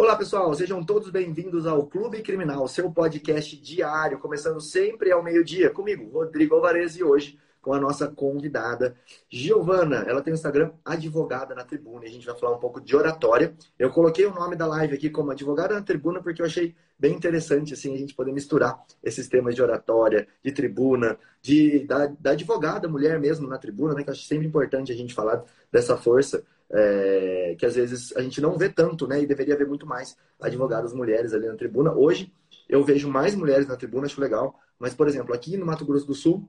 Olá, pessoal, sejam todos bem-vindos ao Clube Criminal, seu podcast diário, começando sempre ao meio-dia, comigo, Rodrigo Alvarez, e hoje com a nossa convidada, Giovana. Ela tem o Instagram Advogada na Tribuna e a gente vai falar um pouco de oratória. Eu coloquei o nome da live aqui como Advogada na Tribuna porque eu achei bem interessante assim a gente poder misturar esses temas de oratória, de tribuna, de da, da advogada mulher mesmo na tribuna, né? Que eu acho sempre importante a gente falar dessa força é, que às vezes a gente não vê tanto, né? E deveria haver muito mais advogadas mulheres ali na tribuna. Hoje eu vejo mais mulheres na tribuna, acho legal. Mas, por exemplo, aqui no Mato Grosso do Sul,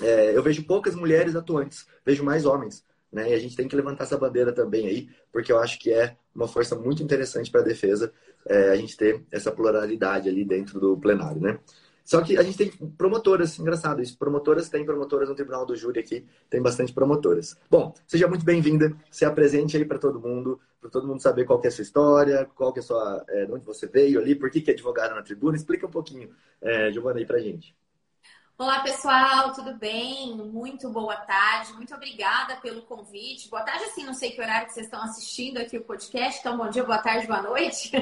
é, eu vejo poucas mulheres atuantes, vejo mais homens. Né? E a gente tem que levantar essa bandeira também aí, porque eu acho que é uma força muito interessante para a defesa é, a gente ter essa pluralidade ali dentro do plenário, né? Só que a gente tem promotoras, engraçado isso. Promotoras, tem promotoras no Tribunal do Júri aqui, tem bastante promotoras. Bom, seja muito bem-vinda, se apresente aí para todo mundo, para todo mundo saber qual é a sua história, qual é a sua, é, de onde você veio ali, por que, que é advogada na tribuna. Explica um pouquinho, é, Giovana, aí para gente. Olá, pessoal, tudo bem? Muito boa tarde, muito obrigada pelo convite. Boa tarde, assim, não sei que horário que vocês estão assistindo aqui o podcast, então bom dia, boa tarde, boa noite.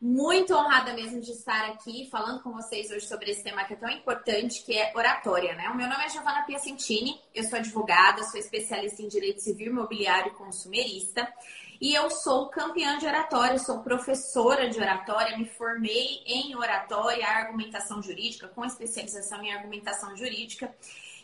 Muito honrada mesmo de estar aqui falando com vocês hoje sobre esse tema que é tão importante, que é oratória, né? O meu nome é Giovanna Piacentini, eu sou advogada, sou especialista em direito civil, imobiliário e consumerista. E eu sou campeã de oratória, sou professora de oratória, me formei em oratória, argumentação jurídica, com especialização em argumentação jurídica.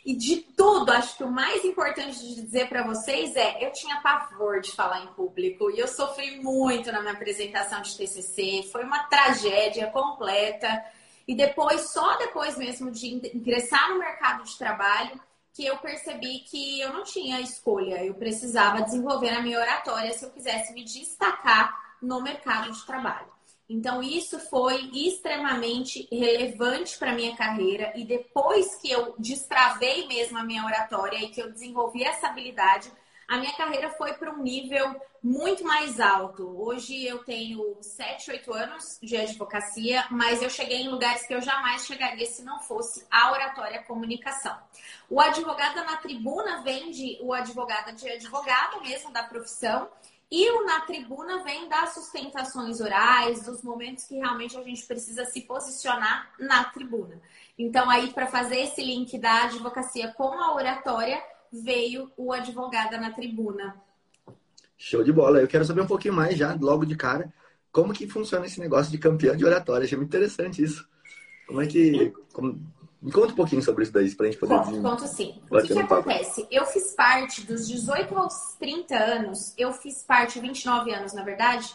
E de tudo, acho que o mais importante de dizer para vocês é: eu tinha pavor de falar em público e eu sofri muito na minha apresentação de TCC, foi uma tragédia completa. E depois, só depois mesmo de ingressar no mercado de trabalho, que eu percebi que eu não tinha escolha, eu precisava desenvolver a minha oratória se eu quisesse me destacar no mercado de trabalho. Então, isso foi extremamente relevante para minha carreira. E depois que eu destravei mesmo a minha oratória e que eu desenvolvi essa habilidade, a minha carreira foi para um nível muito mais alto. Hoje eu tenho 7, 8 anos de advocacia, mas eu cheguei em lugares que eu jamais chegaria se não fosse a oratória comunicação. O advogado na tribuna vem de o advogado de advogado mesmo da profissão. E o na tribuna vem das sustentações orais, dos momentos que realmente a gente precisa se posicionar na tribuna. Então, aí, para fazer esse link da advocacia com a oratória, veio o advogada na tribuna. Show de bola. Eu quero saber um pouquinho mais já, logo de cara, como que funciona esse negócio de campeão de oratória. Achei muito interessante isso. Como é que. Como, me conta um pouquinho sobre isso daí, pra gente poder... Conto, conto sim. O que, que acontece? Eu fiz parte dos 18 aos 30 anos, eu fiz parte, 29 anos na verdade,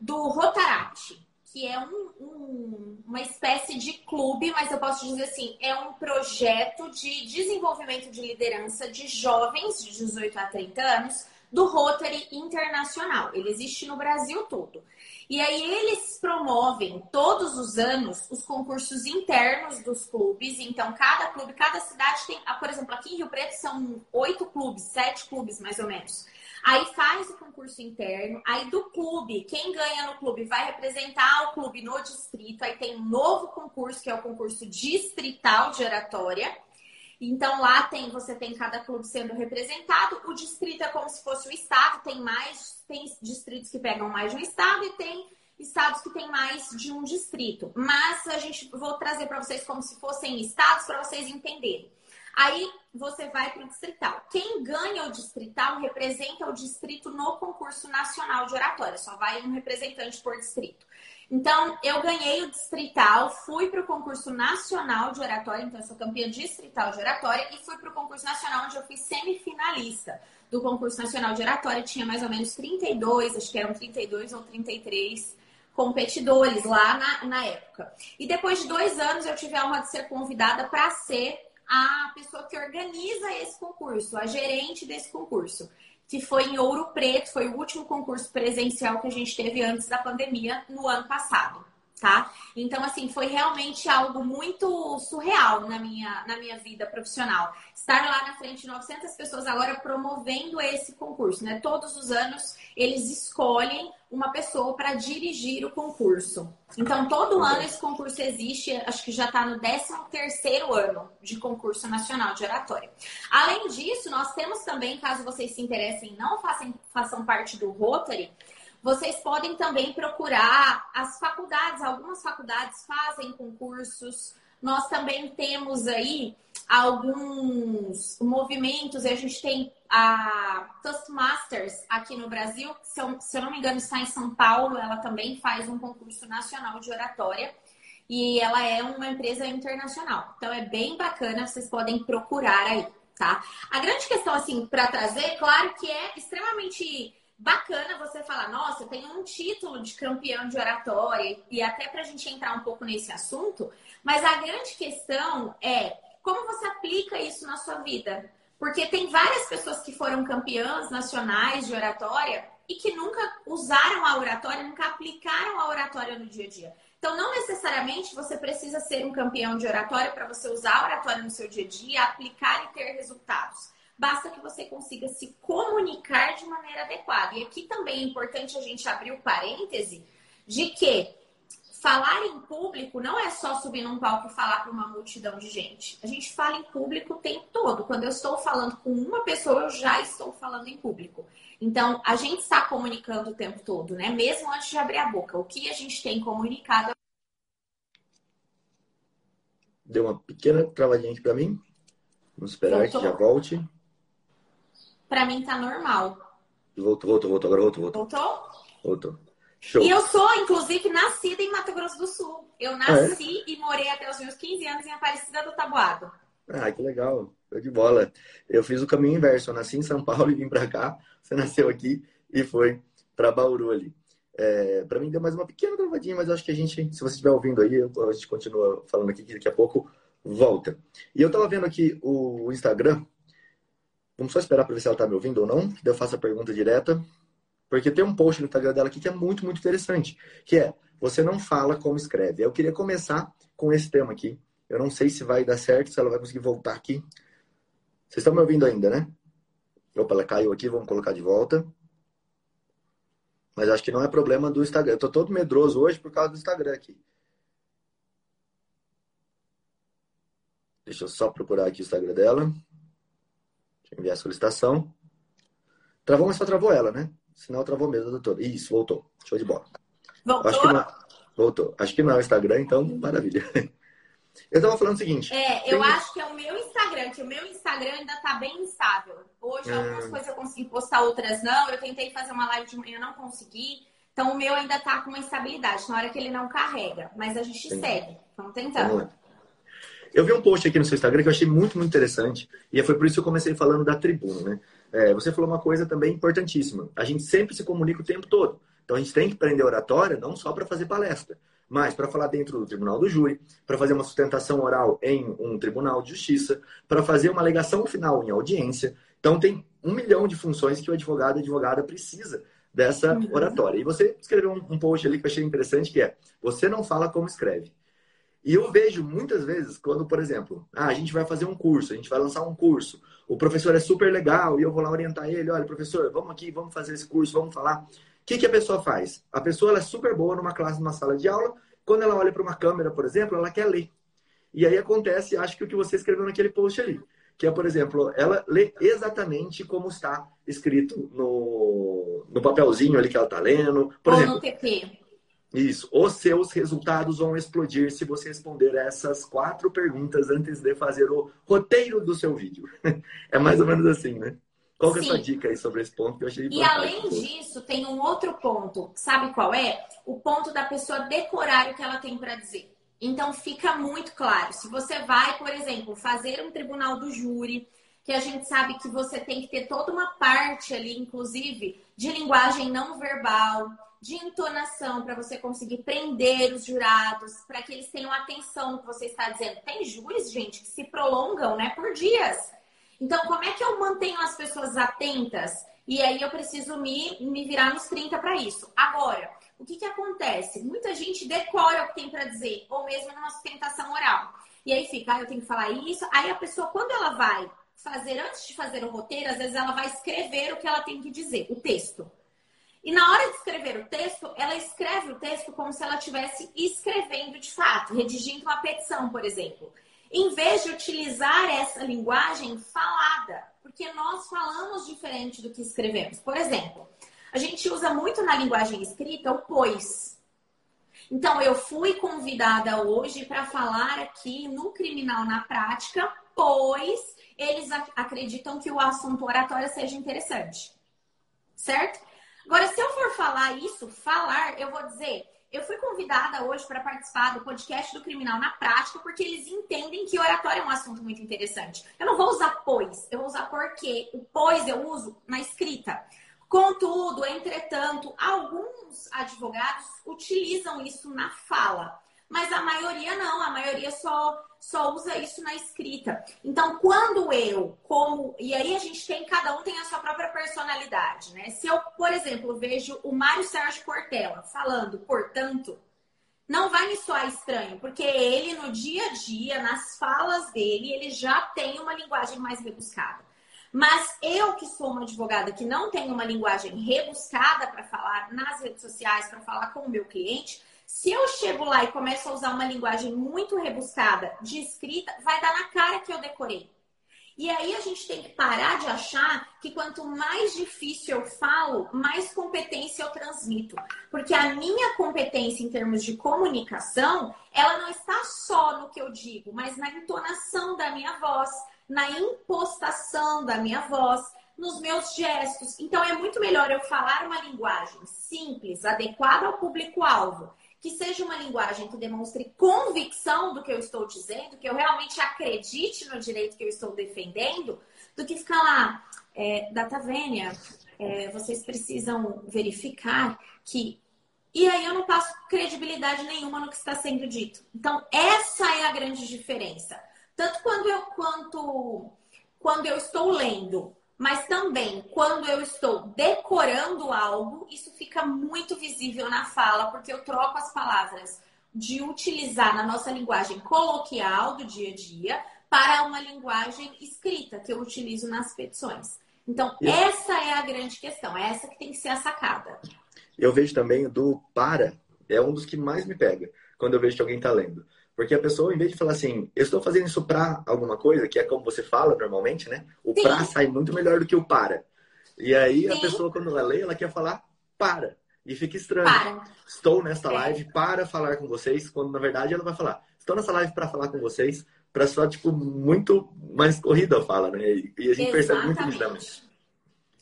do Rotaract, que é um, um, uma espécie de clube, mas eu posso dizer assim, é um projeto de desenvolvimento de liderança de jovens de 18 a 30 anos do Rotary Internacional. Ele existe no Brasil todo. E aí eles promovem todos os anos os concursos internos dos clubes. Então, cada clube, cada cidade tem, ah, por exemplo, aqui em Rio Preto são oito clubes, sete clubes mais ou menos. Aí faz o concurso interno, aí do clube, quem ganha no clube vai representar o clube no distrito. Aí tem um novo concurso, que é o concurso distrital de oratória. Então lá tem, você tem cada clube sendo representado. O distrito é como se fosse o estado, tem mais, tem distritos que pegam mais de um estado e tem estados que têm mais de um distrito. Mas a gente vou trazer para vocês como se fossem estados para vocês entenderem. Aí você vai para o distrital. Quem ganha o distrital representa o distrito no concurso nacional de oratória. Só vai um representante por distrito. Então, eu ganhei o distrital, fui para o concurso nacional de oratória, então eu sou campeã distrital de oratória, e fui para o concurso nacional, onde eu fui semifinalista do concurso nacional de oratória. Tinha mais ou menos 32, acho que eram 32 ou 33 competidores lá na, na época. E depois de dois anos, eu tive a honra de ser convidada para ser a pessoa que organiza esse concurso, a gerente desse concurso que foi em Ouro Preto, foi o último concurso presencial que a gente teve antes da pandemia no ano passado, tá? Então, assim, foi realmente algo muito surreal na minha, na minha vida profissional. Estar lá na frente de 900 pessoas agora promovendo esse concurso, né? Todos os anos eles escolhem uma pessoa para dirigir o concurso. Então, todo ano esse concurso existe, acho que já está no 13 ano de concurso nacional de oratória. Além disso, nós temos também, caso vocês se interessem não façam, façam parte do Rotary, Vocês podem também procurar as faculdades, algumas faculdades fazem concursos. Nós também temos aí alguns movimentos, a gente tem a Toastmasters aqui no Brasil, que se eu não me engano está em São Paulo, ela também faz um concurso nacional de oratória e ela é uma empresa internacional. Então é bem bacana, vocês podem procurar aí, tá? A grande questão assim para trazer, claro que é extremamente bacana você falar, nossa, tenho um título de campeão de oratória, e até para a gente entrar um pouco nesse assunto, mas a grande questão é como você aplica isso na sua vida. Porque tem várias pessoas que foram campeãs nacionais de oratória e que nunca usaram a oratória, nunca aplicaram a oratória no dia a dia. Então, não necessariamente você precisa ser um campeão de oratória para você usar a oratória no seu dia a dia, aplicar e ter resultados. Basta que você consiga se comunicar de maneira adequada. E aqui também é importante a gente abrir o parêntese de que falar em público não é só subir num palco e falar para uma multidão de gente. A gente fala em público o tempo todo. Quando eu estou falando com uma pessoa, eu já estou falando em público. Então, a gente está comunicando o tempo todo, né? Mesmo antes de abrir a boca. O que a gente tem comunicado. Deu uma pequena travadinha aqui para mim. Vamos esperar Voltou. que já volte. Para mim tá normal. Voltou, voltou, voltou. Agora voltou, voltou. Voltou? Voltou. Show. E eu sou, inclusive, nascida em Mato Grosso do Sul. Eu nasci ah, é? e morei até os meus 15 anos em Aparecida do Taboado. Ah, que legal. Foi de bola. Eu fiz o caminho inverso. Eu nasci em São Paulo e vim para cá. Você nasceu aqui e foi para Bauru ali. É, para mim deu mais uma pequena travadinha, mas acho que a gente, se você estiver ouvindo aí, a gente continua falando aqui que daqui a pouco volta. E eu tava vendo aqui o Instagram Vamos só esperar para ver se ela está me ouvindo ou não, que eu faço a pergunta direta. Porque tem um post no Instagram dela aqui que é muito, muito interessante, que é você não fala como escreve. Eu queria começar com esse tema aqui. Eu não sei se vai dar certo, se ela vai conseguir voltar aqui. Vocês estão me ouvindo ainda, né? Opa, ela caiu aqui, vamos colocar de volta. Mas acho que não é problema do Instagram. Eu tô todo medroso hoje por causa do Instagram aqui. Deixa eu só procurar aqui o Instagram dela enviar a solicitação. Travou, mas só travou ela, né? Sinal travou mesmo, doutor. Isso, voltou. Show de bola. Voltou? Acho que não, voltou. Acho que não é o Instagram, então maravilha. Eu tava falando o seguinte. É, eu tem... acho que é o meu Instagram, que o meu Instagram ainda tá bem instável. Hoje, hum. algumas coisas eu consegui postar, outras não. Eu tentei fazer uma live de manhã, não consegui. Então, o meu ainda tá com uma instabilidade, na hora que ele não carrega. Mas a gente Sim. segue. Vamos tentando. Vamos eu vi um post aqui no seu Instagram que eu achei muito, muito interessante. E foi por isso que eu comecei falando da tribuna, né? É, você falou uma coisa também importantíssima. A gente sempre se comunica o tempo todo. Então a gente tem que aprender oratória não só para fazer palestra, mas para falar dentro do tribunal do júri, para fazer uma sustentação oral em um tribunal de justiça, para fazer uma alegação final em audiência. Então tem um milhão de funções que o advogado e advogada precisa dessa uhum. oratória. E você escreveu um, um post ali que eu achei interessante que é: você não fala como escreve. E eu vejo muitas vezes, quando, por exemplo, ah, a gente vai fazer um curso, a gente vai lançar um curso, o professor é super legal e eu vou lá orientar ele, olha, professor, vamos aqui, vamos fazer esse curso, vamos falar. O que, que a pessoa faz? A pessoa é super boa numa classe, numa sala de aula, quando ela olha para uma câmera, por exemplo, ela quer ler. E aí acontece, acho que o que você escreveu naquele post ali, que é, por exemplo, ela lê exatamente como está escrito no, no papelzinho ali que ela está lendo. Por Ou exemplo, no TP. Isso. Os seus resultados vão explodir se você responder essas quatro perguntas antes de fazer o roteiro do seu vídeo. É mais ou menos assim, né? Qual é a sua dica aí sobre esse ponto que eu achei E além disso, tem um outro ponto. Sabe qual é? O ponto da pessoa decorar o que ela tem para dizer. Então fica muito claro. Se você vai, por exemplo, fazer um tribunal do júri, que a gente sabe que você tem que ter toda uma parte ali, inclusive, de linguagem não verbal de entonação para você conseguir prender os jurados, para que eles tenham atenção no que você está dizendo. Tem júris, gente, que se prolongam, né, por dias. Então, como é que eu mantenho as pessoas atentas? E aí eu preciso me, me virar nos 30 para isso. Agora, o que, que acontece? Muita gente decora o que tem para dizer, ou mesmo numa sustentação oral. E aí fica, ah, eu tenho que falar isso. Aí a pessoa, quando ela vai fazer, antes de fazer o roteiro, às vezes ela vai escrever o que ela tem que dizer, o texto. E na hora de escrever o texto, ela escreve o texto como se ela estivesse escrevendo de fato, redigindo uma petição, por exemplo. Em vez de utilizar essa linguagem falada, porque nós falamos diferente do que escrevemos. Por exemplo, A gente usa muito na linguagem escrita o pois. Então, eu fui convidada hoje para falar aqui no Criminal na Prática, pois eles acreditam que o assunto oratório seja interessante. Certo? Agora, se eu for falar isso, falar, eu vou dizer, eu fui convidada hoje para participar do podcast do Criminal na Prática, porque eles entendem que oratório é um assunto muito interessante. Eu não vou usar pois, eu vou usar porque. O pois eu uso na escrita. Contudo, entretanto, alguns advogados utilizam isso na fala, mas a maioria não, a maioria só, só usa isso na escrita. Então, quando eu, como. E aí a gente tem, cada um tem a sua própria personalidade, né? Se eu, por exemplo, vejo o Mário Sérgio Cortella falando, portanto, não vai me soar estranho, porque ele, no dia a dia, nas falas dele, ele já tem uma linguagem mais rebuscada. Mas eu, que sou uma advogada que não tem uma linguagem rebuscada para falar nas redes sociais, para falar com o meu cliente, se eu chego lá e começo a usar uma linguagem muito rebuscada de escrita, vai dar na cara que eu decorei. E aí a gente tem que parar de achar que quanto mais difícil eu falo, mais competência eu transmito. Porque a minha competência em termos de comunicação, ela não está só no que eu digo, mas na entonação da minha voz, na impostação da minha voz, nos meus gestos. Então é muito melhor eu falar uma linguagem simples, adequada ao público-alvo, que seja uma linguagem que demonstre convicção do que eu estou dizendo, que eu realmente acredite no direito que eu estou defendendo, do que ficar lá, é, data vênia, é, vocês precisam verificar que. E aí eu não passo credibilidade nenhuma no que está sendo dito. Então, essa é a grande diferença. Tanto quando eu, quanto, quando eu estou lendo, mas também quando eu estou decorando algo, isso fica muito visível na fala, porque eu troco as palavras de utilizar na nossa linguagem coloquial do dia a dia para uma linguagem escrita que eu utilizo nas petições. Então, essa é a grande questão, é essa que tem que ser a sacada. Eu vejo também do para, é um dos que mais me pega quando eu vejo que alguém está lendo. Porque a pessoa, em vez de falar assim, eu estou fazendo isso para alguma coisa, que é como você fala normalmente, né? O Sim. pra sai muito melhor do que o para. E aí Sim. a pessoa, quando ela lê, ela quer falar para. E fica estranho. Para. Estou nesta é. live para falar com vocês, quando na verdade ela vai falar, estou nessa live para falar com vocês, para só, tipo, muito mais corrida fala, né? E a gente Exatamente. percebe muito nitidamente.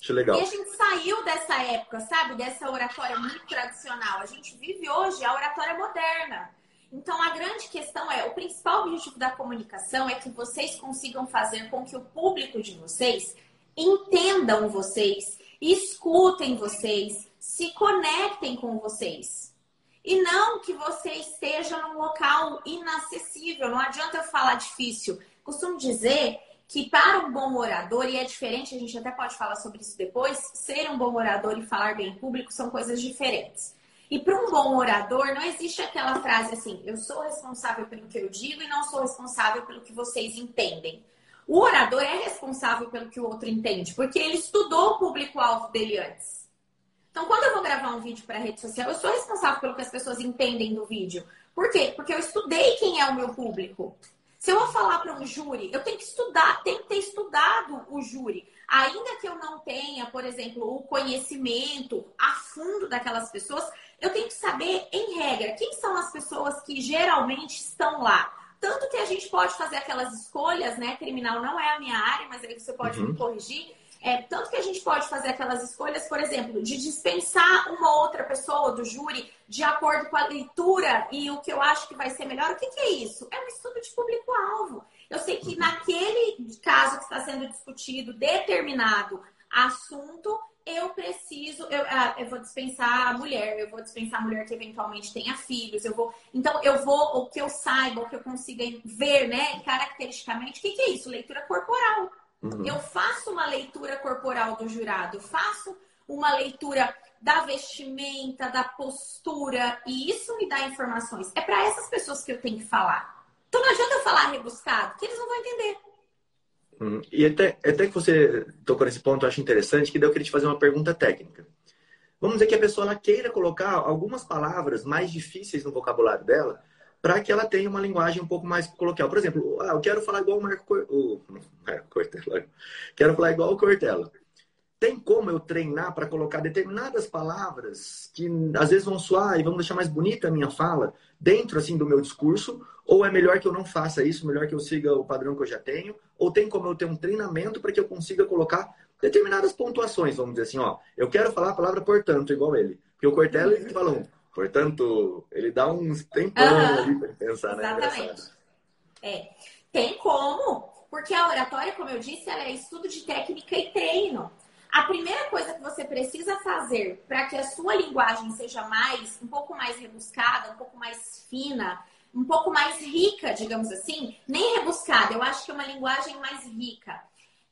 Acho legal. E a gente saiu dessa época, sabe? Dessa oratória muito tradicional. A gente vive hoje a oratória moderna. Então, a grande questão é: o principal objetivo da comunicação é que vocês consigam fazer com que o público de vocês entendam vocês, escutem vocês, se conectem com vocês. E não que você esteja num local inacessível. Não adianta eu falar difícil. Costumo dizer que para um bom orador, e é diferente, a gente até pode falar sobre isso depois, ser um bom orador e falar bem em público são coisas diferentes. E para um bom orador, não existe aquela frase assim: eu sou responsável pelo que eu digo e não sou responsável pelo que vocês entendem. O orador é responsável pelo que o outro entende, porque ele estudou o público-alvo dele antes. Então, quando eu vou gravar um vídeo para rede social, eu sou responsável pelo que as pessoas entendem do vídeo. Por quê? Porque eu estudei quem é o meu público. Se eu vou falar para um júri, eu tenho que estudar, tenho que ter estudado o júri. Ainda que eu não tenha, por exemplo, o conhecimento a fundo daquelas pessoas, eu tenho que saber, em regra, quem são as pessoas que geralmente estão lá. Tanto que a gente pode fazer aquelas escolhas, né? Criminal não é a minha área, mas aí você pode uhum. me corrigir. É, tanto que a gente pode fazer aquelas escolhas, por exemplo, de dispensar uma outra pessoa do júri de acordo com a leitura e o que eu acho que vai ser melhor. O que, que é isso? É um estudo de público-alvo. Eu sei que uhum. naquele caso que está sendo discutido determinado assunto, eu preciso, eu, ah, eu vou dispensar a mulher, eu vou dispensar a mulher que eventualmente tenha filhos, eu vou. Então, eu vou, o que eu saiba, o que eu consiga ver, né, caracteristicamente, o que, que é isso? Leitura corporal. Uhum. Eu faço uma leitura corporal do jurado, faço uma leitura da vestimenta, da postura, e isso me dá informações. É para essas pessoas que eu tenho que falar. Então não adianta eu falar rebuscado, que eles não vão entender. Hum, e até, até que você tocou nesse ponto, eu acho interessante, que daí eu queria te fazer uma pergunta técnica. Vamos dizer que a pessoa queira colocar algumas palavras mais difíceis no vocabulário dela para que ela tenha uma linguagem um pouco mais coloquial. Por exemplo, ah, eu quero falar igual o Marco, o Marco Cortella. Quero falar igual o Cortella. tem como eu treinar para colocar determinadas palavras que às vezes vão soar e vão deixar mais bonita a minha fala dentro assim do meu discurso? Ou é melhor que eu não faça isso, melhor que eu siga o padrão que eu já tenho? Ou tem como eu ter um treinamento para que eu consiga colocar determinadas pontuações, vamos dizer assim, ó, eu quero falar a palavra portanto igual ele. Porque o Cortella ele fala um, portanto, ele dá uns tempão uhum. ali para pensar, né? Exatamente. É, tem como, porque a oratória, como eu disse, ela é estudo de técnica e treino. A primeira coisa que você precisa fazer para que a sua linguagem seja mais, um pouco mais rebuscada, um pouco mais fina, um pouco mais rica, digamos assim, nem rebuscada, eu acho que é uma linguagem mais rica.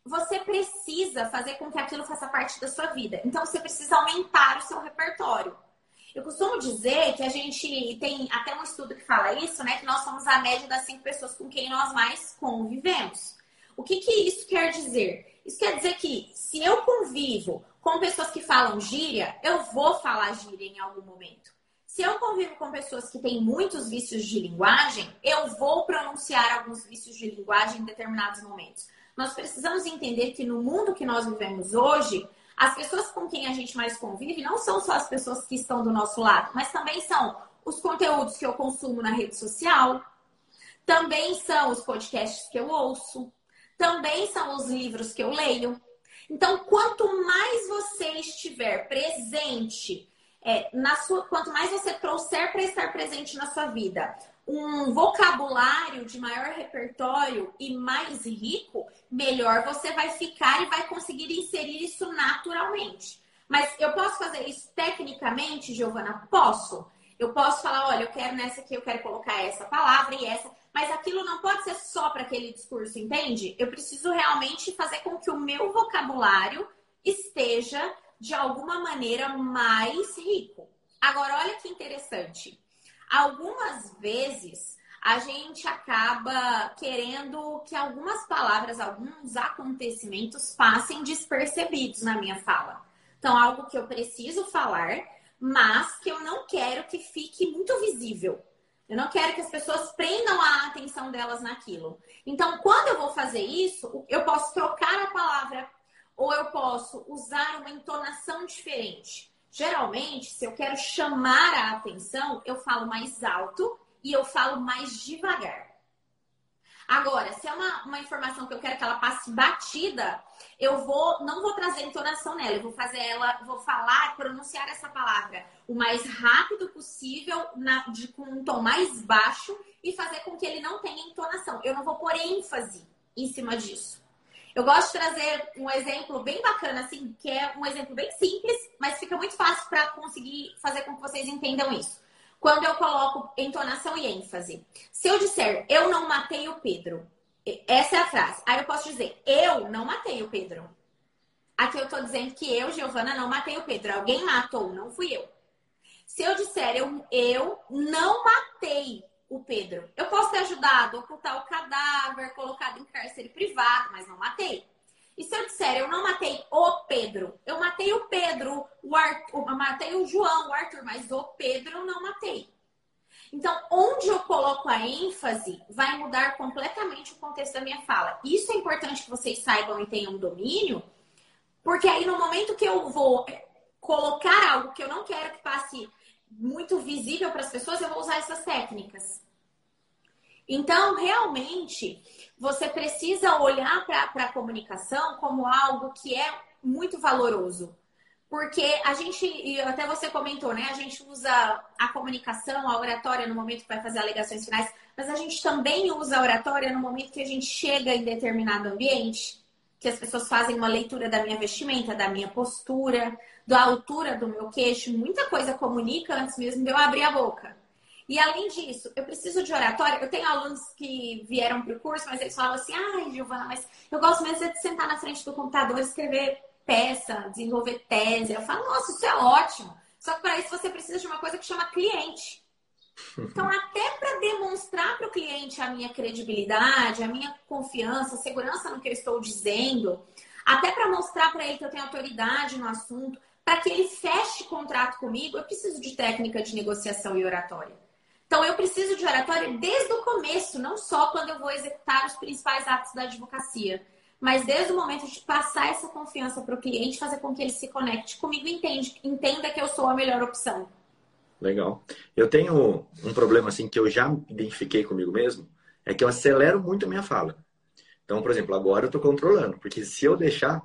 Você precisa fazer com que aquilo faça parte da sua vida. Então você precisa aumentar o seu repertório. Eu costumo dizer que a gente tem até um estudo que fala isso, né? Que nós somos a média das cinco pessoas com quem nós mais convivemos. O que, que isso quer dizer? Isso quer dizer que se eu convivo com pessoas que falam gíria, eu vou falar gíria em algum momento. Se eu convivo com pessoas que têm muitos vícios de linguagem, eu vou pronunciar alguns vícios de linguagem em determinados momentos. Nós precisamos entender que no mundo que nós vivemos hoje, as pessoas com quem a gente mais convive não são só as pessoas que estão do nosso lado, mas também são os conteúdos que eu consumo na rede social, também são os podcasts que eu ouço, também são os livros que eu leio. Então, quanto mais você estiver presente, é, na sua, quanto mais você trouxer para estar presente na sua vida, um vocabulário de maior repertório e mais rico, melhor você vai ficar e vai conseguir inserir isso naturalmente. Mas eu posso fazer isso tecnicamente, Giovana? Posso. Eu posso falar, olha, eu quero nessa aqui, eu quero colocar essa palavra e essa mas aquilo não pode ser só para aquele discurso, entende? Eu preciso realmente fazer com que o meu vocabulário esteja de alguma maneira mais rico. Agora, olha que interessante. Algumas vezes a gente acaba querendo que algumas palavras, alguns acontecimentos passem despercebidos na minha fala. Então, algo que eu preciso falar, mas que eu não quero que fique muito visível. Eu não quero que as pessoas prendam a atenção delas naquilo. Então, quando eu vou fazer isso, eu posso trocar a palavra ou eu posso usar uma entonação diferente. Geralmente, se eu quero chamar a atenção, eu falo mais alto e eu falo mais devagar. Agora, se é uma, uma informação que eu quero que ela passe batida, eu vou não vou trazer entonação nela, eu vou fazer ela, vou falar, pronunciar essa palavra o mais rápido possível, na, de, com um tom mais baixo e fazer com que ele não tenha entonação. Eu não vou pôr ênfase em cima disso. Eu gosto de trazer um exemplo bem bacana, assim, que é um exemplo bem simples, mas fica muito fácil para conseguir fazer com que vocês entendam isso quando eu coloco entonação e ênfase. Se eu disser eu não matei o Pedro, essa é a frase. Aí eu posso dizer eu não matei o Pedro. Aqui eu tô dizendo que eu, Giovana, não matei o Pedro. Alguém matou, não fui eu. Se eu disser eu, eu não matei o Pedro, eu posso ter ajudado a ocultar o cadáver, colocado em cárcere privado, mas não matei. E se eu disser, eu não matei o Pedro, eu matei o Pedro, o Arthur, eu matei o João, o Arthur, mas o Pedro eu não matei. Então, onde eu coloco a ênfase vai mudar completamente o contexto da minha fala. Isso é importante que vocês saibam e tenham domínio, porque aí no momento que eu vou colocar algo que eu não quero que passe muito visível para as pessoas, eu vou usar essas técnicas. Então, realmente, você precisa olhar para a comunicação como algo que é muito valoroso. Porque a gente, e até você comentou, né? A gente usa a comunicação, a oratória no momento que vai fazer alegações finais, mas a gente também usa a oratória no momento que a gente chega em determinado ambiente, que as pessoas fazem uma leitura da minha vestimenta, da minha postura, da altura do meu queixo. Muita coisa comunica antes mesmo de eu abrir a boca. E além disso, eu preciso de oratória. Eu tenho alunos que vieram para o curso, mas eles falam assim: ai, Giovana, mas eu gosto mesmo de sentar na frente do computador, escrever peça, desenvolver tese. Eu falo: nossa, isso é ótimo. Só que para isso você precisa de uma coisa que chama cliente. Então, até para demonstrar para o cliente a minha credibilidade, a minha confiança, a segurança no que eu estou dizendo, até para mostrar para ele que eu tenho autoridade no assunto, para que ele feche contrato comigo, eu preciso de técnica de negociação e oratória. Então, eu preciso de oratória desde o começo, não só quando eu vou executar os principais atos da advocacia. mas desde o momento de passar essa confiança para o cliente, fazer com que ele se conecte comigo e entende, entenda que eu sou a melhor opção. Legal. Eu tenho um problema assim que eu já identifiquei comigo mesmo, é que eu acelero muito a minha fala. Então, por exemplo, agora eu estou controlando, porque se eu deixar,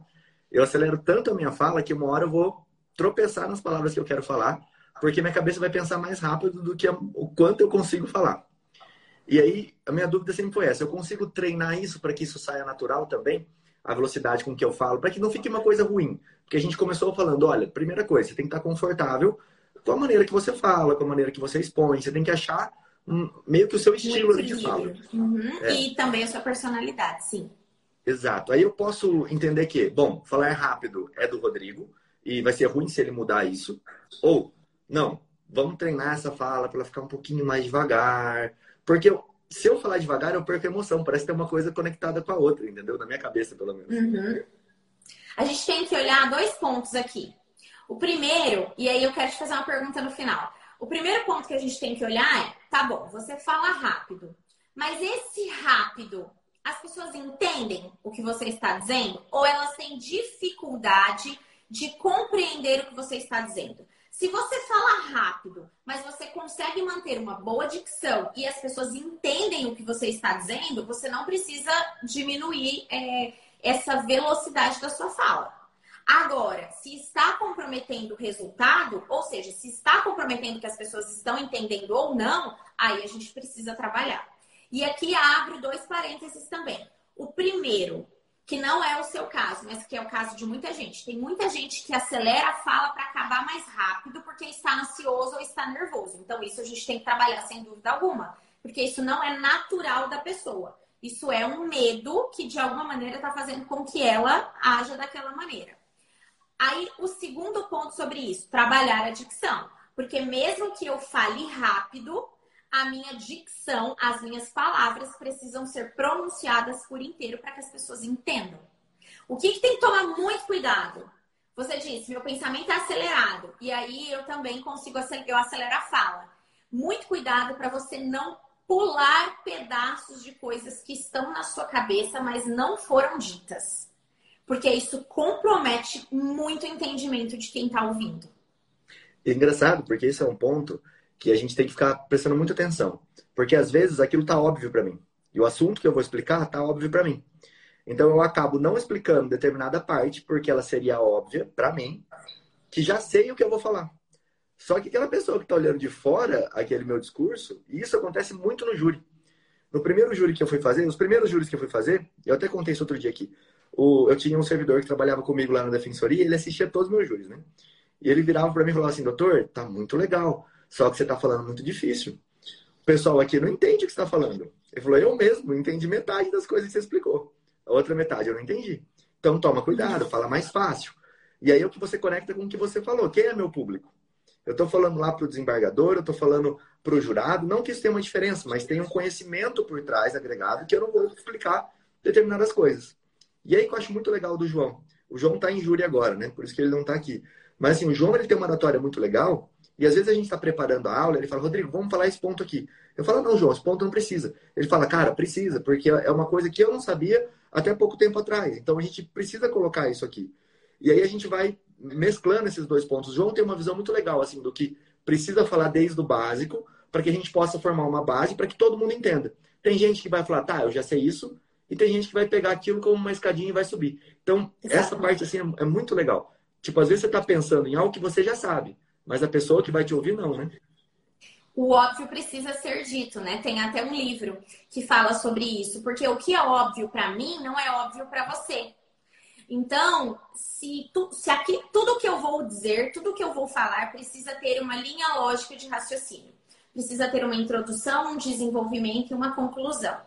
eu acelero tanto a minha fala que uma hora eu vou tropeçar nas palavras que eu quero falar, porque minha cabeça vai pensar mais rápido do que o quanto eu consigo falar. E aí, a minha dúvida sempre foi essa: eu consigo treinar isso para que isso saia natural também? A velocidade com que eu falo, para que não fique uma coisa ruim. Porque a gente começou falando: olha, primeira coisa, você tem que estar confortável com a maneira que você fala, com a maneira que você expõe. Você tem que achar um, meio que o seu estilo de fala. Uhum. É. E também a sua personalidade, sim. Exato. Aí eu posso entender que, bom, falar rápido é do Rodrigo e vai ser ruim se ele mudar isso. Ou, não, vamos treinar essa fala para ela ficar um pouquinho mais devagar. Porque eu, se eu falar devagar, eu perco a emoção. Parece ter uma coisa conectada com a outra, entendeu? Na minha cabeça, pelo menos. Uhum. A gente tem que olhar dois pontos aqui. O primeiro, e aí eu quero te fazer uma pergunta no final. O primeiro ponto que a gente tem que olhar é, tá bom, você fala rápido, mas esse rápido, as pessoas entendem o que você está dizendo ou elas têm dificuldade de compreender o que você está dizendo? Se você fala rápido, mas você consegue manter uma boa dicção e as pessoas entendem o que você está dizendo, você não precisa diminuir é, essa velocidade da sua fala. Agora, se está comprometendo o resultado, ou seja, se está comprometendo que as pessoas estão entendendo ou não, aí a gente precisa trabalhar. E aqui abro dois parênteses também. O primeiro, que não é o seu caso, mas que é o caso de muita gente. Tem muita gente que acelera a fala para acabar mais rápido porque está ansioso ou está nervoso. Então, isso a gente tem que trabalhar sem dúvida alguma, porque isso não é natural da pessoa. Isso é um medo que de alguma maneira está fazendo com que ela haja daquela maneira. Aí, o segundo ponto sobre isso, trabalhar a dicção. Porque mesmo que eu fale rápido, a minha dicção, as minhas palavras precisam ser pronunciadas por inteiro para que as pessoas entendam. O que, que tem que tomar muito cuidado? Você disse, meu pensamento é acelerado. E aí eu também consigo acelerar, a fala. Muito cuidado para você não pular pedaços de coisas que estão na sua cabeça, mas não foram ditas porque isso compromete muito o entendimento de quem está ouvindo. É engraçado, porque esse é um ponto que a gente tem que ficar prestando muita atenção. Porque às vezes aquilo está óbvio para mim. E o assunto que eu vou explicar está óbvio para mim. Então eu acabo não explicando determinada parte, porque ela seria óbvia para mim, que já sei o que eu vou falar. Só que aquela pessoa que está olhando de fora aquele meu discurso, e isso acontece muito no júri. No primeiro júri que eu fui fazer, nos primeiros júris que eu fui fazer, eu até contei isso outro dia aqui o, eu tinha um servidor que trabalhava comigo lá na defensoria, ele assistia todos os meus júris, né? E ele virava para mim e falava assim, doutor, tá muito legal, só que você tá falando muito difícil. O pessoal aqui não entende o que você tá falando. Ele falou, eu mesmo entendi metade das coisas que você explicou. A outra metade eu não entendi. Então toma cuidado, fala mais fácil. E aí é o que você conecta com o que você falou. Quem é meu público? Eu estou falando lá para o desembargador, eu estou falando para o jurado. Não que isso tenha uma diferença, mas tem um conhecimento por trás agregado que eu não vou explicar determinadas coisas. E aí que eu acho muito legal do João. O João está em júri agora, né? Por isso que ele não está aqui. Mas assim, o João ele tem uma oratória muito legal. E às vezes a gente está preparando a aula, ele fala, Rodrigo, vamos falar esse ponto aqui. Eu falo, não, João, esse ponto não precisa. Ele fala, cara, precisa, porque é uma coisa que eu não sabia até pouco tempo atrás. Então a gente precisa colocar isso aqui. E aí a gente vai mesclando esses dois pontos. O João tem uma visão muito legal, assim, do que precisa falar desde o básico, para que a gente possa formar uma base para que todo mundo entenda. Tem gente que vai falar, tá, eu já sei isso, e tem gente que vai pegar aquilo como uma escadinha e vai subir. Então, Exatamente. essa parte assim é, é, muito legal. Tipo, às vezes você está pensando em algo que você já sabe, mas a pessoa que vai te ouvir não, né? O óbvio precisa ser dito, né? Tem até um livro que fala sobre isso, porque o que é óbvio para mim não é óbvio para você. Então, se, tu, se aqui, tudo que eu vou dizer, tudo que eu vou falar precisa ter uma linha lógica de raciocínio. Precisa ter uma introdução, um desenvolvimento e uma conclusão.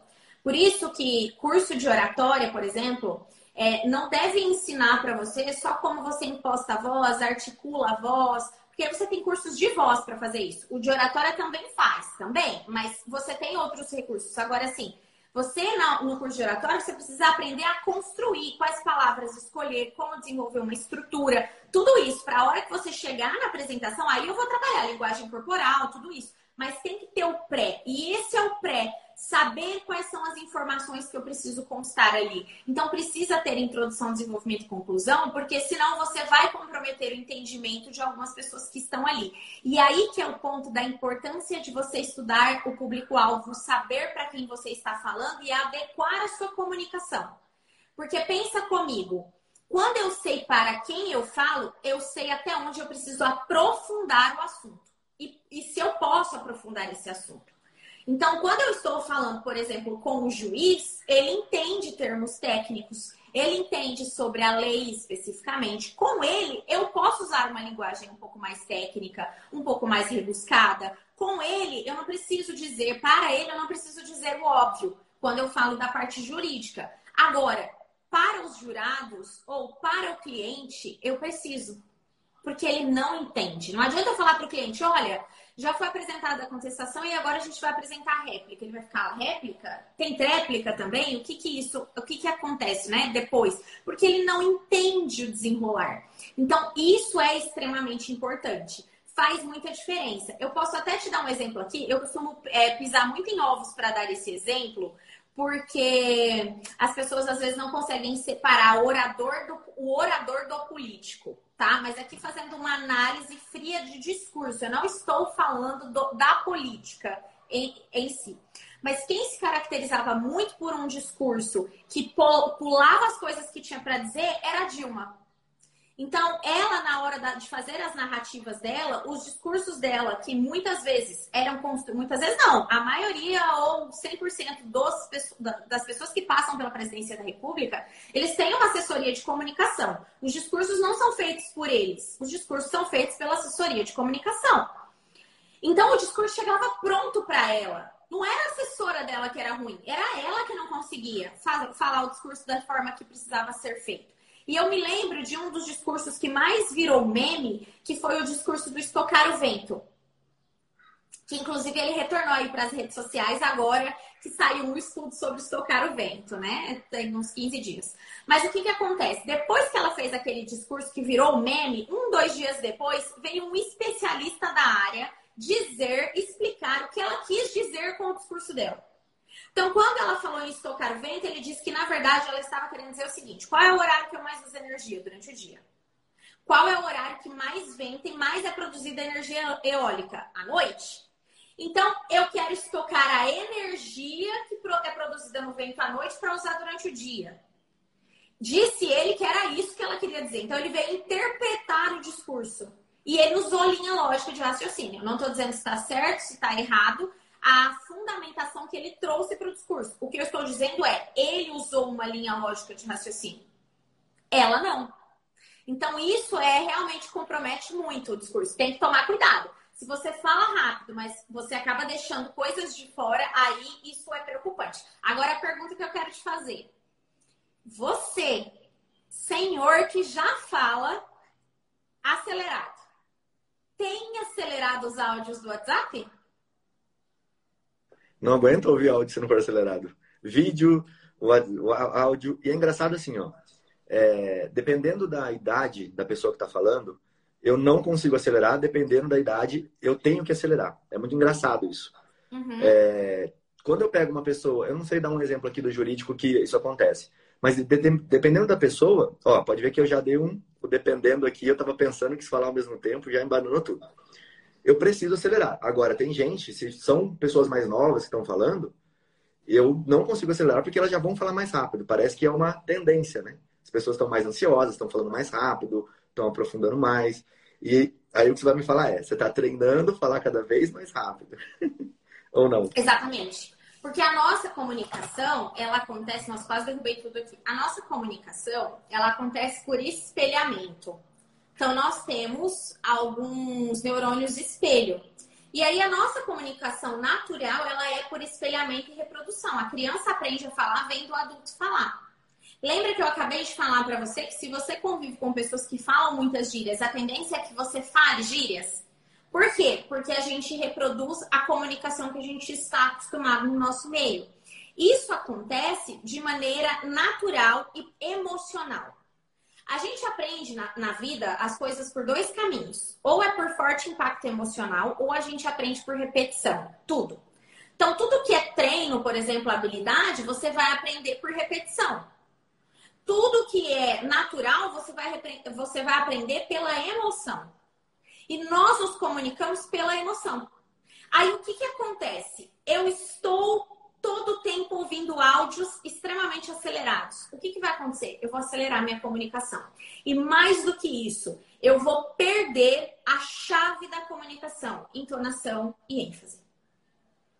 Por isso que curso de oratória, por exemplo, é, não deve ensinar para você só como você imposta a voz, articula a voz, porque você tem cursos de voz para fazer isso. O de oratória também faz, também, mas você tem outros recursos. Agora, sim, você no curso de oratória, você precisa aprender a construir quais palavras escolher, como desenvolver uma estrutura, tudo isso. Para a hora que você chegar na apresentação, aí eu vou trabalhar a linguagem corporal, tudo isso. Mas tem que ter o pré. E esse é o pré saber quais são as informações que eu preciso constar ali. Então, precisa ter introdução, desenvolvimento e conclusão, porque senão você vai comprometer o entendimento de algumas pessoas que estão ali. E aí que é o ponto da importância de você estudar o público-alvo, saber para quem você está falando e adequar a sua comunicação. Porque pensa comigo, quando eu sei para quem eu falo, eu sei até onde eu preciso aprofundar o assunto. E, e se eu posso aprofundar esse assunto. Então, quando eu estou falando, por exemplo, com o juiz, ele entende termos técnicos, ele entende sobre a lei especificamente. Com ele, eu posso usar uma linguagem um pouco mais técnica, um pouco mais rebuscada. Com ele, eu não preciso dizer, para ele, eu não preciso dizer o óbvio quando eu falo da parte jurídica. Agora, para os jurados ou para o cliente, eu preciso. Porque ele não entende. Não adianta eu falar para o cliente, olha, já foi apresentada a contestação e agora a gente vai apresentar a réplica. Ele vai ficar, réplica? Tem tréplica também? O que que isso, o que que acontece, né, depois? Porque ele não entende o desenrolar. Então, isso é extremamente importante. Faz muita diferença. Eu posso até te dar um exemplo aqui. Eu costumo é, pisar muito em ovos para dar esse exemplo, porque as pessoas às vezes não conseguem separar o orador do, o orador do político, tá? Mas aqui fazendo uma análise fria de discurso, eu não estou falando do, da política em, em si. Mas quem se caracterizava muito por um discurso que pulava as coisas que tinha para dizer era Dilma. Então, ela, na hora de fazer as narrativas dela, os discursos dela, que muitas vezes eram construídos, muitas vezes não, a maioria ou 100% dos, das pessoas que passam pela presidência da República, eles têm uma assessoria de comunicação. Os discursos não são feitos por eles, os discursos são feitos pela assessoria de comunicação. Então, o discurso chegava pronto para ela. Não era a assessora dela que era ruim, era ela que não conseguia falar o discurso da forma que precisava ser feito. E eu me lembro de um dos discursos que mais virou meme, que foi o discurso do estocar o vento. Que inclusive ele retornou aí para as redes sociais agora que saiu um estudo sobre estocar o vento, né? Tem uns 15 dias. Mas o que, que acontece? Depois que ela fez aquele discurso que virou meme, um, dois dias depois, veio um especialista da área dizer, explicar o que ela quis dizer com o discurso dela. Então, quando ela falou em estocar o vento, ele disse que, na verdade, ela estava querendo dizer o seguinte: qual é o horário que eu mais uso energia durante o dia? Qual é o horário que mais venta e mais é produzida energia eólica? À noite? Então, eu quero estocar a energia que é produzida no vento à noite para usar durante o dia. Disse ele que era isso que ela queria dizer. Então, ele veio interpretar o discurso. E ele usou linha lógica de raciocínio. Eu não estou dizendo se está certo, se está errado, a fundamentação que ele trouxe para o discurso. O que eu estou dizendo é, ele usou uma linha lógica de raciocínio. Ela não. Então, isso é realmente compromete muito o discurso. Tem que tomar cuidado. Se você fala rápido, mas você acaba deixando coisas de fora, aí isso é preocupante. Agora, a pergunta que eu quero te fazer. Você, senhor que já fala acelerado, tem acelerado os áudios do WhatsApp? Não aguenta ouvir áudio se não for acelerado. Vídeo, o, áudio. E é engraçado assim, ó. É, dependendo da idade da pessoa que está falando, eu não consigo acelerar. Dependendo da idade, eu tenho que acelerar. É muito engraçado isso. Uhum. É, quando eu pego uma pessoa, eu não sei dar um exemplo aqui do jurídico que isso acontece, mas de, de, dependendo da pessoa, ó, pode ver que eu já dei um, dependendo aqui, eu estava pensando que se falar ao mesmo tempo já embananou tudo eu preciso acelerar. Agora, tem gente, se são pessoas mais novas que estão falando, eu não consigo acelerar porque elas já vão falar mais rápido. Parece que é uma tendência, né? As pessoas estão mais ansiosas, estão falando mais rápido, estão aprofundando mais. E aí o que você vai me falar é, você está treinando falar cada vez mais rápido. Ou não? Exatamente. Porque a nossa comunicação, ela acontece, nós quase derrubei tudo aqui. A nossa comunicação, ela acontece por espelhamento. Então, nós temos alguns neurônios espelho. E aí, a nossa comunicação natural, ela é por espelhamento e reprodução. A criança aprende a falar vendo o adulto falar. Lembra que eu acabei de falar para você que se você convive com pessoas que falam muitas gírias, a tendência é que você fale gírias? Por quê? Porque a gente reproduz a comunicação que a gente está acostumado no nosso meio. Isso acontece de maneira natural e emocional. A gente aprende na, na, vida as coisas por dois caminhos. Ou é por forte impacto emocional, ou a gente aprende por repetição. Tudo. Então, tudo que é treino, por exemplo, habilidade, você vai aprender por repetição. Tudo que é natural, você vai, você vai aprender pela emoção. E nós nos comunicamos pela emoção. Aí o que, que acontece? Eu estou todo o tempo ouvindo áudios extremamente acelerados. O que, que vai acontecer? Eu vou acelerar minha comunicação. E mais do que isso, eu vou perder a chave da comunicação, entonação e ênfase.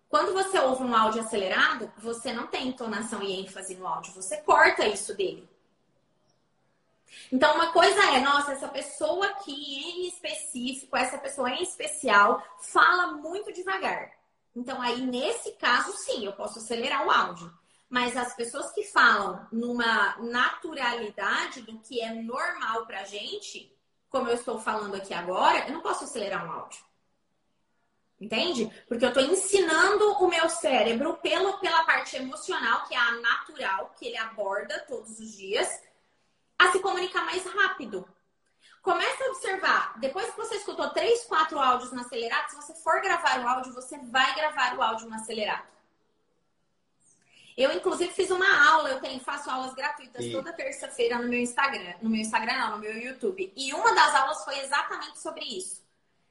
Quando você ouve um áudio acelerado, você não tem entonação e ênfase no áudio, você corta isso dele. Então, uma coisa é, nossa, essa pessoa aqui em específico, essa pessoa em especial, fala muito devagar. Então, aí, nesse caso, sim, eu posso acelerar o áudio. Mas as pessoas que falam numa naturalidade do que é normal pra gente, como eu estou falando aqui agora, eu não posso acelerar um áudio. Entende? Porque eu estou ensinando o meu cérebro pelo, pela parte emocional, que é a natural, que ele aborda todos os dias, a se comunicar mais rápido. Comece a observar. Depois que você escutou três, quatro áudios no acelerado, se você for gravar o áudio, você vai gravar o áudio no acelerado. Eu, inclusive, fiz uma aula, eu tenho, faço aulas gratuitas e... toda terça-feira no meu Instagram. No meu Instagram, não, no meu YouTube. E uma das aulas foi exatamente sobre isso.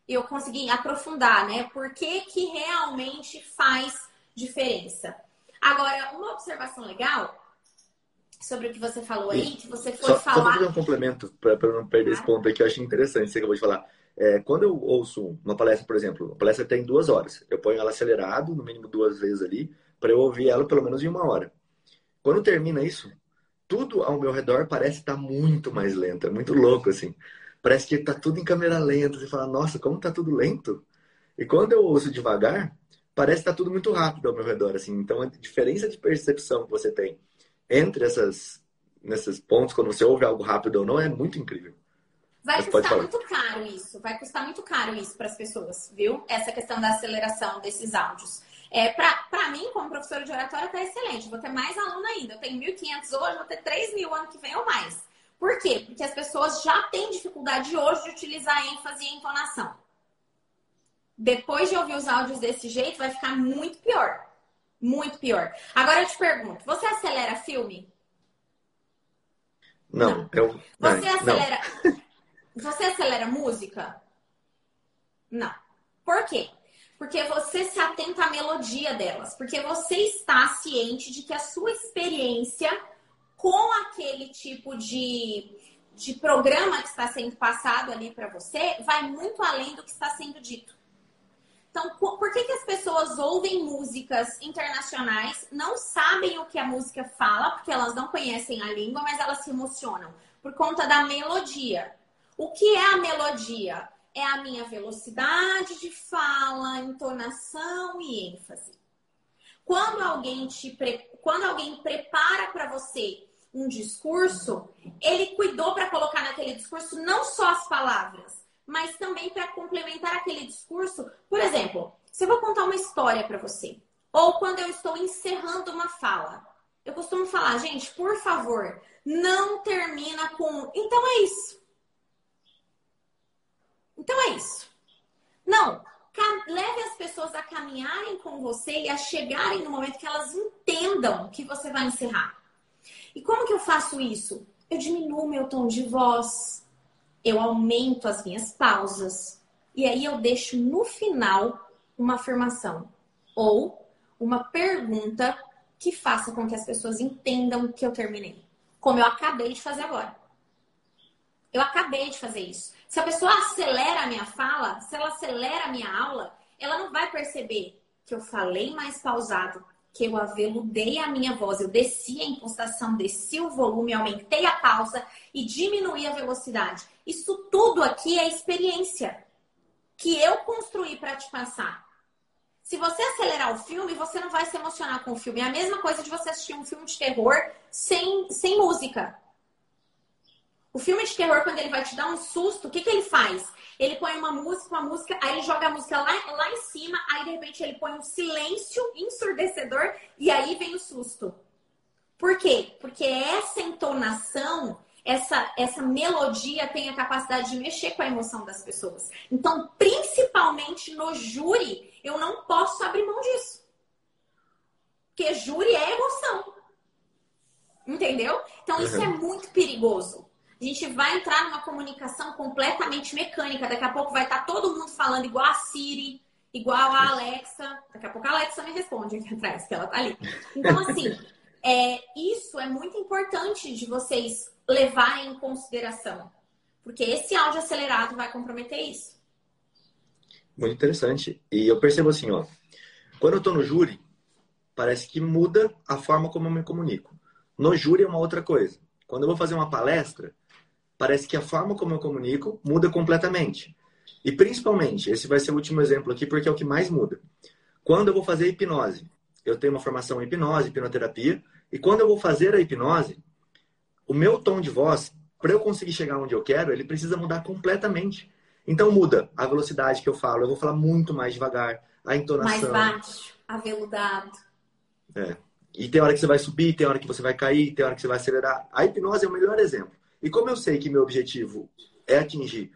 Eu consegui aprofundar, né? Por que, que realmente faz diferença. Agora, uma observação legal sobre o que você falou aí, que você foi só, falar. Só fazer um complemento, para não perder ah. esse ponto aqui, eu achei interessante, você acabou de falar. É, quando eu ouço uma palestra, por exemplo, a palestra tem duas horas, eu ponho ela acelerado, no mínimo duas vezes ali, para eu ouvir ela pelo menos em uma hora. Quando termina isso, tudo ao meu redor parece estar muito mais lento, é muito louco assim. Parece que está tudo em câmera lenta, você fala, nossa, como está tudo lento? E quando eu ouço devagar, parece que está tudo muito rápido ao meu redor, assim. Então a diferença de percepção que você tem entre essas, nesses pontos, quando você ouve algo rápido ou não, é muito incrível. Vai Mas custar muito caro isso, vai custar muito caro isso para as pessoas, viu? Essa questão da aceleração desses áudios. É, para mim, como professora de oratória, tá excelente. Vou ter mais aluno ainda. Eu tenho 1.500 hoje, vou ter 3.000 ano que vem ou mais. Por quê? Porque as pessoas já têm dificuldade hoje de utilizar ênfase e entonação. Depois de ouvir os áudios desse jeito, vai ficar muito pior. Muito pior. Agora eu te pergunto: você acelera filme? Não, não. eu. Você acelera. Não. Você acelera música? Não. Por quê? Porque você se atenta à melodia delas. Porque você está ciente de que a sua experiência com aquele tipo de, de programa que está sendo passado ali para você vai muito além do que está sendo dito. Então, por que, que as pessoas ouvem músicas internacionais, não sabem o que a música fala, porque elas não conhecem a língua, mas elas se emocionam? Por conta da melodia. O que é a melodia? É a minha velocidade de fala, entonação e ênfase. Quando alguém te quando alguém prepara para você um discurso, ele cuidou para colocar naquele discurso não só as palavras, mas também para complementar aquele discurso. Por exemplo, se eu vou contar uma história para você, ou quando eu estou encerrando uma fala, eu costumo falar, gente, por favor, não termina com então é isso. Então é isso. Não, leve as pessoas a caminharem com você e a chegarem no momento que elas entendam que você vai encerrar. E como que eu faço isso? Eu diminuo meu tom de voz, eu aumento as minhas pausas e aí eu deixo no final uma afirmação ou uma pergunta que faça com que as pessoas entendam que eu terminei, como eu acabei de fazer agora. Eu acabei de fazer isso. Se a pessoa acelera a minha fala, se ela acelera a minha aula, ela não vai perceber que eu falei mais pausado, que eu aveludei a minha voz, eu desci a impostação, desci o volume, aumentei a pausa e diminuí a velocidade. Isso tudo aqui é experiência que eu construí para te passar. Se você acelerar o filme, você não vai se emocionar com o filme. É a mesma coisa de você assistir um filme de terror sem, sem música. O filme de terror, quando ele vai te dar um susto, o que, que ele faz? Ele põe uma música, uma música, aí ele joga a música lá, lá em cima, aí de repente ele põe um silêncio ensurdecedor e aí vem o susto. Por quê? Porque essa entonação, essa, essa melodia tem a capacidade de mexer com a emoção das pessoas. Então, principalmente no júri, eu não posso abrir mão disso. Porque júri é emoção. Entendeu? Então isso uhum. é muito perigoso. A gente vai entrar numa comunicação completamente mecânica. Daqui a pouco vai estar todo mundo falando igual a Siri, igual a Alexa. Daqui a pouco a Alexa me responde aqui atrás, que ela tá ali. Então, assim, é, isso é muito importante de vocês levarem em consideração. Porque esse áudio acelerado vai comprometer isso. Muito interessante. E eu percebo assim, ó. Quando eu tô no júri, parece que muda a forma como eu me comunico. No júri é uma outra coisa. Quando eu vou fazer uma palestra, parece que a forma como eu comunico muda completamente. E principalmente, esse vai ser o último exemplo aqui, porque é o que mais muda. Quando eu vou fazer hipnose, eu tenho uma formação em hipnose, hipnoterapia, e quando eu vou fazer a hipnose, o meu tom de voz, para eu conseguir chegar onde eu quero, ele precisa mudar completamente. Então muda a velocidade que eu falo, eu vou falar muito mais devagar, a entonação. Mais baixo, aveludado. É. E tem hora que você vai subir, tem hora que você vai cair, tem hora que você vai acelerar. A hipnose é o melhor exemplo. E como eu sei que meu objetivo é atingir.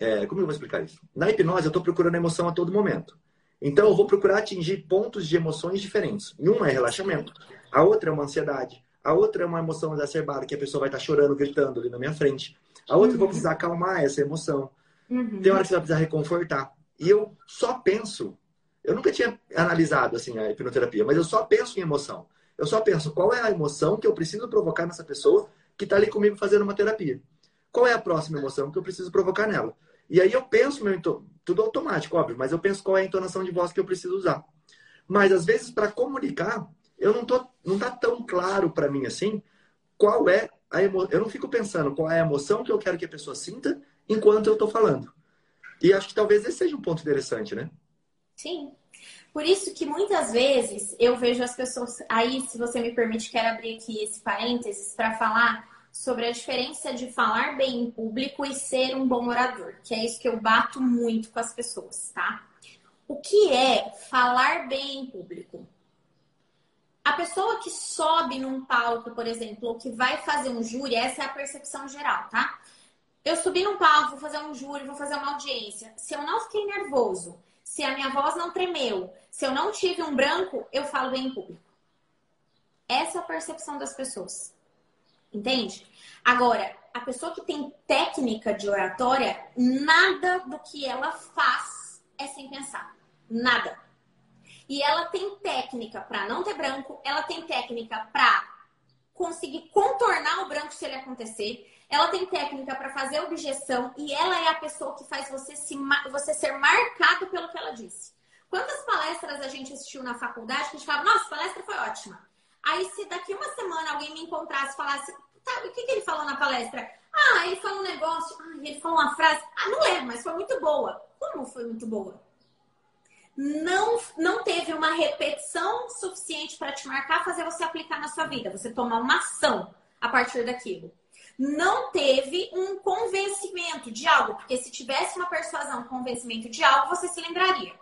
É, como eu vou explicar isso? Na hipnose, eu estou procurando emoção a todo momento. Então, eu vou procurar atingir pontos de emoções diferentes. E uma é relaxamento, a outra é uma ansiedade, a outra é uma emoção exacerbada, que a pessoa vai estar tá chorando, gritando ali na minha frente. A outra uhum. eu vou precisar acalmar essa emoção. Uhum. Tem hora que você vai precisar reconfortar. E eu só penso eu nunca tinha analisado assim a hipnoterapia, mas eu só penso em emoção. Eu só penso qual é a emoção que eu preciso provocar nessa pessoa que está ali comigo fazendo uma terapia. Qual é a próxima emoção que eu preciso provocar nela? E aí eu penso meu tudo automático, óbvio, mas eu penso qual é a entonação de voz que eu preciso usar. Mas às vezes para comunicar, eu não tô não tá tão claro para mim assim qual é a emo... eu não fico pensando qual é a emoção que eu quero que a pessoa sinta enquanto eu estou falando. E acho que talvez esse seja um ponto interessante, né? Sim. Por isso que muitas vezes eu vejo as pessoas. Aí, se você me permite, quero abrir aqui esse parênteses para falar sobre a diferença de falar bem em público e ser um bom orador, que é isso que eu bato muito com as pessoas, tá? O que é falar bem em público? A pessoa que sobe num palco, por exemplo, ou que vai fazer um júri, essa é a percepção geral, tá? Eu subi num palco, vou fazer um júri, vou fazer uma audiência. Se eu não fiquei nervoso, se a minha voz não tremeu, se eu não tive um branco, eu falo bem em público. Essa é a percepção das pessoas. Entende? Agora, a pessoa que tem técnica de oratória, nada do que ela faz é sem pensar. Nada. E ela tem técnica para não ter branco, ela tem técnica para conseguir contornar o branco se ele acontecer, ela tem técnica para fazer objeção e ela é a pessoa que faz você, se, você ser marcado pelo que ela disse. Quantas palestras a gente assistiu na faculdade que a gente falava, nossa, palestra foi ótima. Aí, se daqui uma semana alguém me encontrasse e falasse, tá, o que, que ele falou na palestra? Ah, ele falou um negócio, ah, ele falou uma frase, ah, não lembro, mas foi muito boa. Como foi muito boa? Não, não teve uma repetição suficiente para te marcar, fazer você aplicar na sua vida, você tomar uma ação a partir daquilo não teve um convencimento de algo, porque se tivesse uma persuasão, um convencimento de algo, você se lembraria.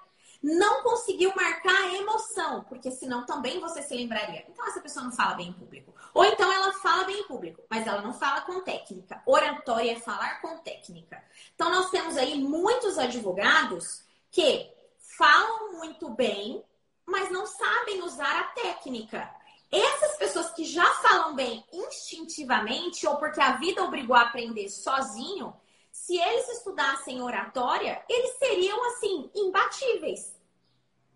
Não conseguiu marcar a emoção, porque senão também você se lembraria. Então essa pessoa não fala bem em público. Ou então ela fala bem em público, mas ela não fala com técnica. Oratória é falar com técnica. Então nós temos aí muitos advogados que falam muito bem, mas não sabem usar a técnica. Essas pessoas que já falam bem instintivamente, ou porque a vida obrigou a aprender sozinho, se eles estudassem oratória, eles seriam assim, imbatíveis.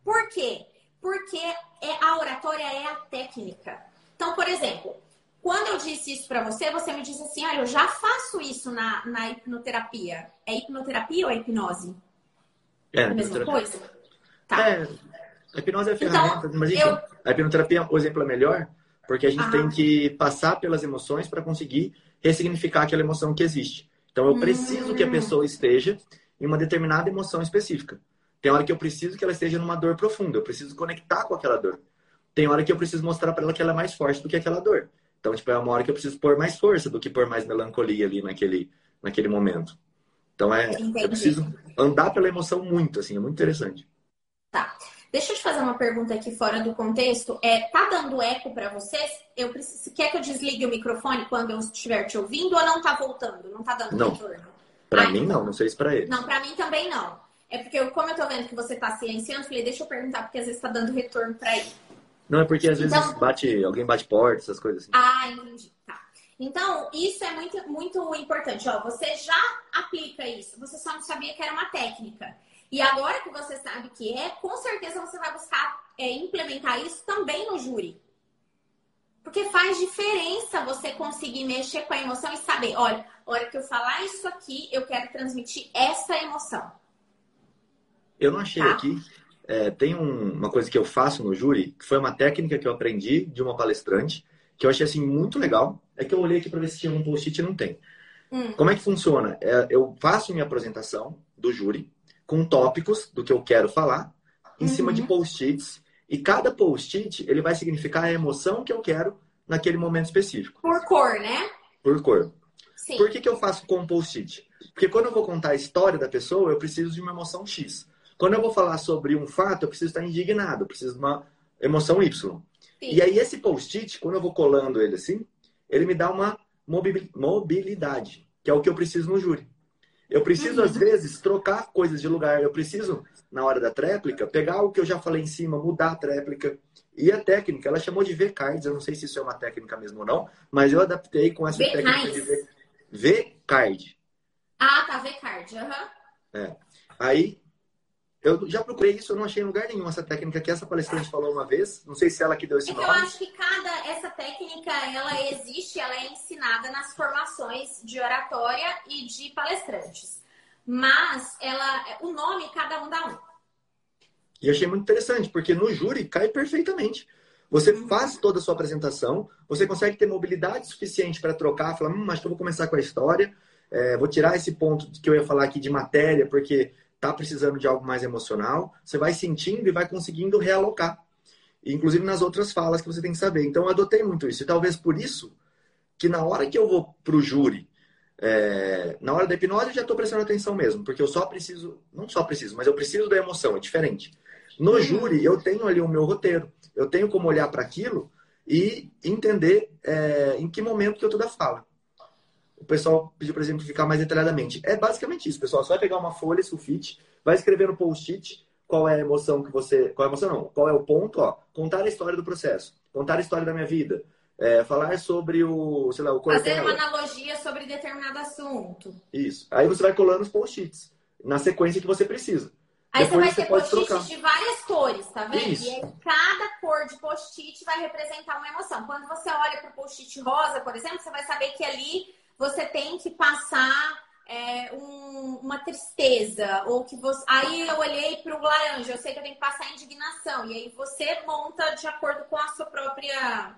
Por quê? Porque é, a oratória é a técnica. Então, por exemplo, quando eu disse isso para você, você me disse assim: olha, eu já faço isso na, na hipnoterapia. É hipnoterapia ou é hipnose? É, a mesma coisa? Tá. É, a hipnose é ferramenta, então, mas eu... a hipnoterapia, o exemplo é melhor, porque a gente ah. tem que passar pelas emoções para conseguir ressignificar aquela emoção que existe. Então eu preciso hum. que a hum. pessoa esteja em uma determinada emoção específica. Tem hora que eu preciso que ela esteja numa dor profunda, eu preciso conectar com aquela dor. Tem hora que eu preciso mostrar para ela que ela é mais forte do que aquela dor. Então, tipo, é uma hora que eu preciso pôr mais força do que pôr mais melancolia ali naquele, naquele momento. Então, é, Entendi. eu preciso andar pela emoção muito, assim, é muito interessante. Tá. Deixa eu te fazer uma pergunta aqui fora do contexto. É, tá dando eco para vocês? Eu preciso, quer que eu desligue o microfone quando eu estiver te ouvindo ou não tá voltando? Não tá dando não. retorno? Para mim então. não, não sei se para ele. Não, para mim também não. É porque eu, como eu tô vendo que você tá silenciando, falei, deixa eu perguntar porque às vezes tá dando retorno para ele. Não, é porque às vezes então... bate, alguém bate porta, essas coisas assim. Ah, entendi. Então, isso é muito, muito importante. Ó, você já aplica isso, você só não sabia que era uma técnica. E agora que você sabe que é, com certeza você vai buscar é, implementar isso também no júri. Porque faz diferença você conseguir mexer com a emoção e saber, olha, a hora que eu falar isso aqui, eu quero transmitir essa emoção. Eu não achei tá? aqui. É, tem um, uma coisa que eu faço no júri, que foi uma técnica que eu aprendi de uma palestrante, que eu achei assim muito legal. É que eu olhei aqui para ver se tinha um post-it e não tem. Hum. Como é que funciona? É, eu faço minha apresentação do júri, com tópicos do que eu quero falar, em uhum. cima de uhum. post-its. E cada post-it, ele vai significar a emoção que eu quero naquele momento específico. Por cor, né? Por cor. Sim. Por que, que eu faço com post-it? Porque quando eu vou contar a história da pessoa, eu preciso de uma emoção X. Quando eu vou falar sobre um fato, eu preciso estar indignado, eu preciso de uma emoção Y. Sim. E aí, esse post-it, quando eu vou colando ele assim, ele me dá uma mobilidade, que é o que eu preciso no júri. Eu preciso, uhum. às vezes, trocar coisas de lugar. Eu preciso, na hora da tréplica, pegar o que eu já falei em cima, mudar a tréplica. E a técnica, ela chamou de V-cards. Eu não sei se isso é uma técnica mesmo ou não, mas eu adaptei com essa técnica de V-card. Ah, tá, V-card. Uhum. É. Aí, eu já procurei isso, eu não achei em lugar nenhum essa técnica que essa palestrante falou uma vez. Não sei se ela que deu esse é nome. Eu acho que cada essa técnica ela existe, ela é ensinada nas formações de oratória e de palestrantes. Mas ela, o nome cada um dá um. E achei muito interessante, porque no júri cai perfeitamente. Você uhum. faz toda a sua apresentação, você consegue ter mobilidade suficiente para trocar, falar, hum, acho que eu vou começar com a história, é, vou tirar esse ponto que eu ia falar aqui de matéria, porque está precisando de algo mais emocional, você vai sentindo e vai conseguindo realocar. Inclusive nas outras falas que você tem que saber. Então eu adotei muito isso. E talvez por isso que na hora que eu vou para o júri, é, na hora da hipnose eu já estou prestando atenção mesmo, porque eu só preciso, não só preciso, mas eu preciso da emoção, é diferente. No uhum. júri eu tenho ali o meu roteiro, eu tenho como olhar para aquilo e entender é, em que momento que eu estou da fala o pessoal pediu para exemplificar mais detalhadamente. É basicamente isso, pessoal. Você vai pegar uma folha sulfite, vai escrever no post-it qual é a emoção que você. Qual é a emoção não? Qual é o ponto? Ó, contar a história do processo, contar a história da minha vida. É, falar sobre o, sei lá, o. Fazer uma analogia sobre determinado assunto. Isso. Aí você vai colando os post-its na sequência que você precisa. Aí Depois você vai ter post-its de várias cores, tá vendo? Isso. E aí cada cor de post-it vai representar uma emoção. Quando você olha para o post-it rosa, por exemplo, você vai saber que ali você tem que passar é, um, uma tristeza, ou que você. Aí eu olhei para o laranja, eu sei que eu tenho que passar indignação. E aí você monta de acordo com a sua própria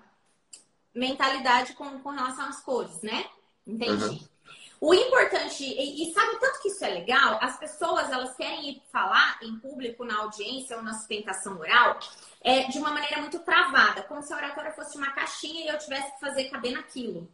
mentalidade com, com relação às cores, né? Entendi. Uhum. O importante, e, e sabe tanto que isso é legal, as pessoas elas querem ir falar em público, na audiência ou na sustentação oral, é, de uma maneira muito travada, como se a oratória fosse uma caixinha e eu tivesse que fazer caber naquilo.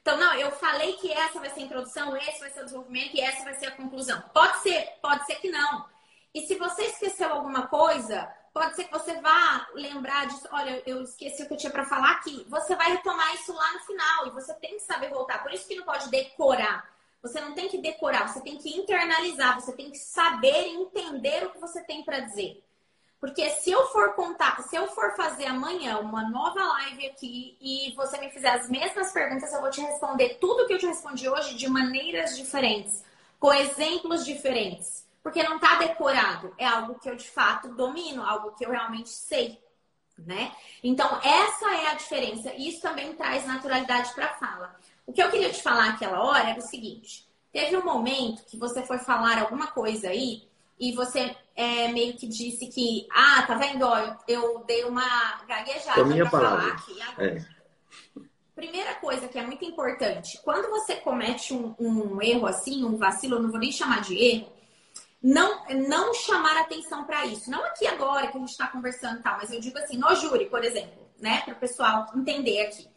Então, não, eu falei que essa vai ser a introdução, esse vai ser o desenvolvimento e essa vai ser a conclusão. Pode ser, pode ser que não. E se você esqueceu alguma coisa, pode ser que você vá lembrar disso. Olha, eu esqueci o que eu tinha para falar aqui. Você vai retomar isso lá no final e você tem que saber voltar. Por isso que não pode decorar. Você não tem que decorar, você tem que internalizar, você tem que saber entender o que você tem para dizer. Porque se eu for contar, se eu for fazer amanhã uma nova live aqui e você me fizer as mesmas perguntas, eu vou te responder tudo que eu te respondi hoje de maneiras diferentes, com exemplos diferentes. Porque não está decorado, é algo que eu de fato domino, algo que eu realmente sei, né? Então, essa é a diferença. Isso também traz naturalidade para a fala. O que eu queria te falar aquela hora era o seguinte: teve um momento que você foi falar alguma coisa aí e você é, meio que disse que, ah, tá vendo? Ó, eu, eu dei uma gaguejada para falar aqui agora. É. Primeira coisa que é muito importante, quando você comete um, um erro assim, um vacilo, eu não vou nem chamar de erro, não, não chamar atenção para isso. Não aqui agora que a gente está conversando e tal, mas eu digo assim, no júri, por exemplo, né? Para o pessoal entender aqui.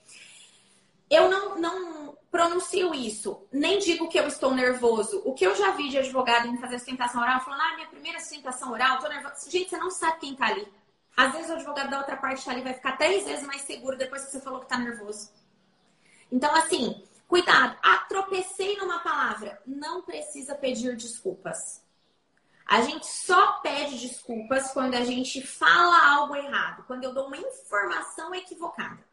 Eu não, não pronuncio isso, nem digo que eu estou nervoso. O que eu já vi de advogado em fazer sustentação oral, falando, ah, minha primeira sustentação oral, tô nervoso. Gente, você não sabe quem tá ali. Às vezes o advogado da outra parte tá ali, vai ficar três vezes mais seguro depois que você falou que tá nervoso. Então, assim, cuidado. Ah, tropecei numa palavra. Não precisa pedir desculpas. A gente só pede desculpas quando a gente fala algo errado, quando eu dou uma informação equivocada.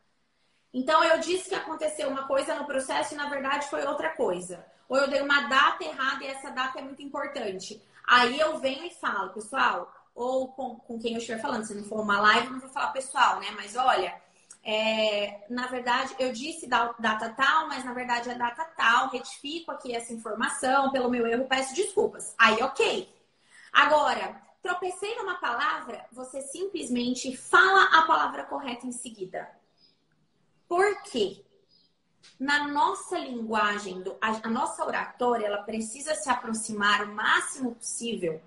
Então, eu disse que aconteceu uma coisa no processo e, na verdade, foi outra coisa. Ou eu dei uma data errada e essa data é muito importante. Aí eu venho e falo, pessoal, ou com, com quem eu estiver falando, se não for uma live, não vou falar pessoal, né? Mas olha, é, na verdade, eu disse data tal, mas na verdade é data tal, retifico aqui essa informação, pelo meu erro, peço desculpas. Aí, ok. Agora, tropecei numa palavra, você simplesmente fala a palavra correta em seguida. Por quê? Na nossa linguagem, a nossa oratória, ela precisa se aproximar o máximo possível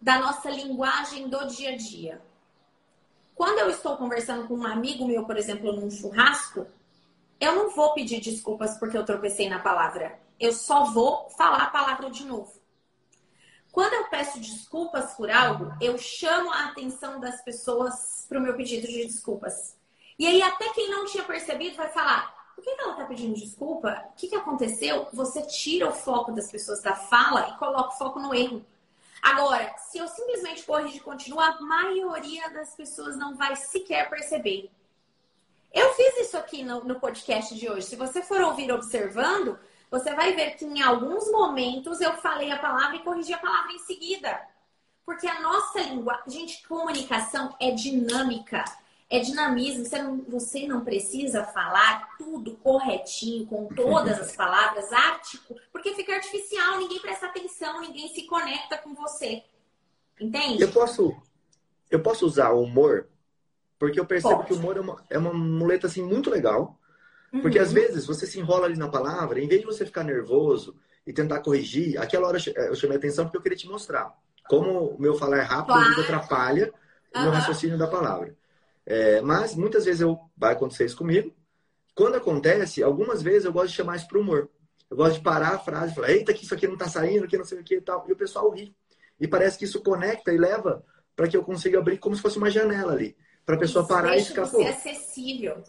da nossa linguagem do dia a dia. Quando eu estou conversando com um amigo meu, por exemplo, num churrasco, eu não vou pedir desculpas porque eu tropecei na palavra. Eu só vou falar a palavra de novo. Quando eu peço desculpas por algo, eu chamo a atenção das pessoas para o meu pedido de desculpas. E aí, até quem não tinha percebido vai falar: por que ela está pedindo desculpa? O que, que aconteceu? Você tira o foco das pessoas da fala e coloca o foco no erro. Agora, se eu simplesmente corrigir e continuar, a maioria das pessoas não vai sequer perceber. Eu fiz isso aqui no, no podcast de hoje. Se você for ouvir observando, você vai ver que em alguns momentos eu falei a palavra e corrigi a palavra em seguida. Porque a nossa língua, gente, comunicação é dinâmica é dinamismo. Você não, você não precisa falar tudo corretinho, com todas as palavras, ático, porque fica artificial, ninguém presta atenção, ninguém se conecta com você. Entende? Eu posso, eu posso usar o humor, porque eu percebo Pode. que o humor é uma, é uma muleta assim muito legal. Porque uhum. às vezes você se enrola ali na palavra, em vez de você ficar nervoso e tentar corrigir, aquela hora eu chamei a atenção porque eu queria te mostrar como o meu falar rápido claro. atrapalha o meu raciocínio da palavra. É, mas muitas vezes eu, vai acontecer isso comigo. Quando acontece, algumas vezes eu gosto de chamar isso para humor. Eu gosto de parar a frase e falar, eita, que isso aqui não está saindo, que não sei o que e tal. E o pessoal ri. E parece que isso conecta e leva para que eu consiga abrir como se fosse uma janela ali. Para a pessoa isso parar e ficar. Ser acessível.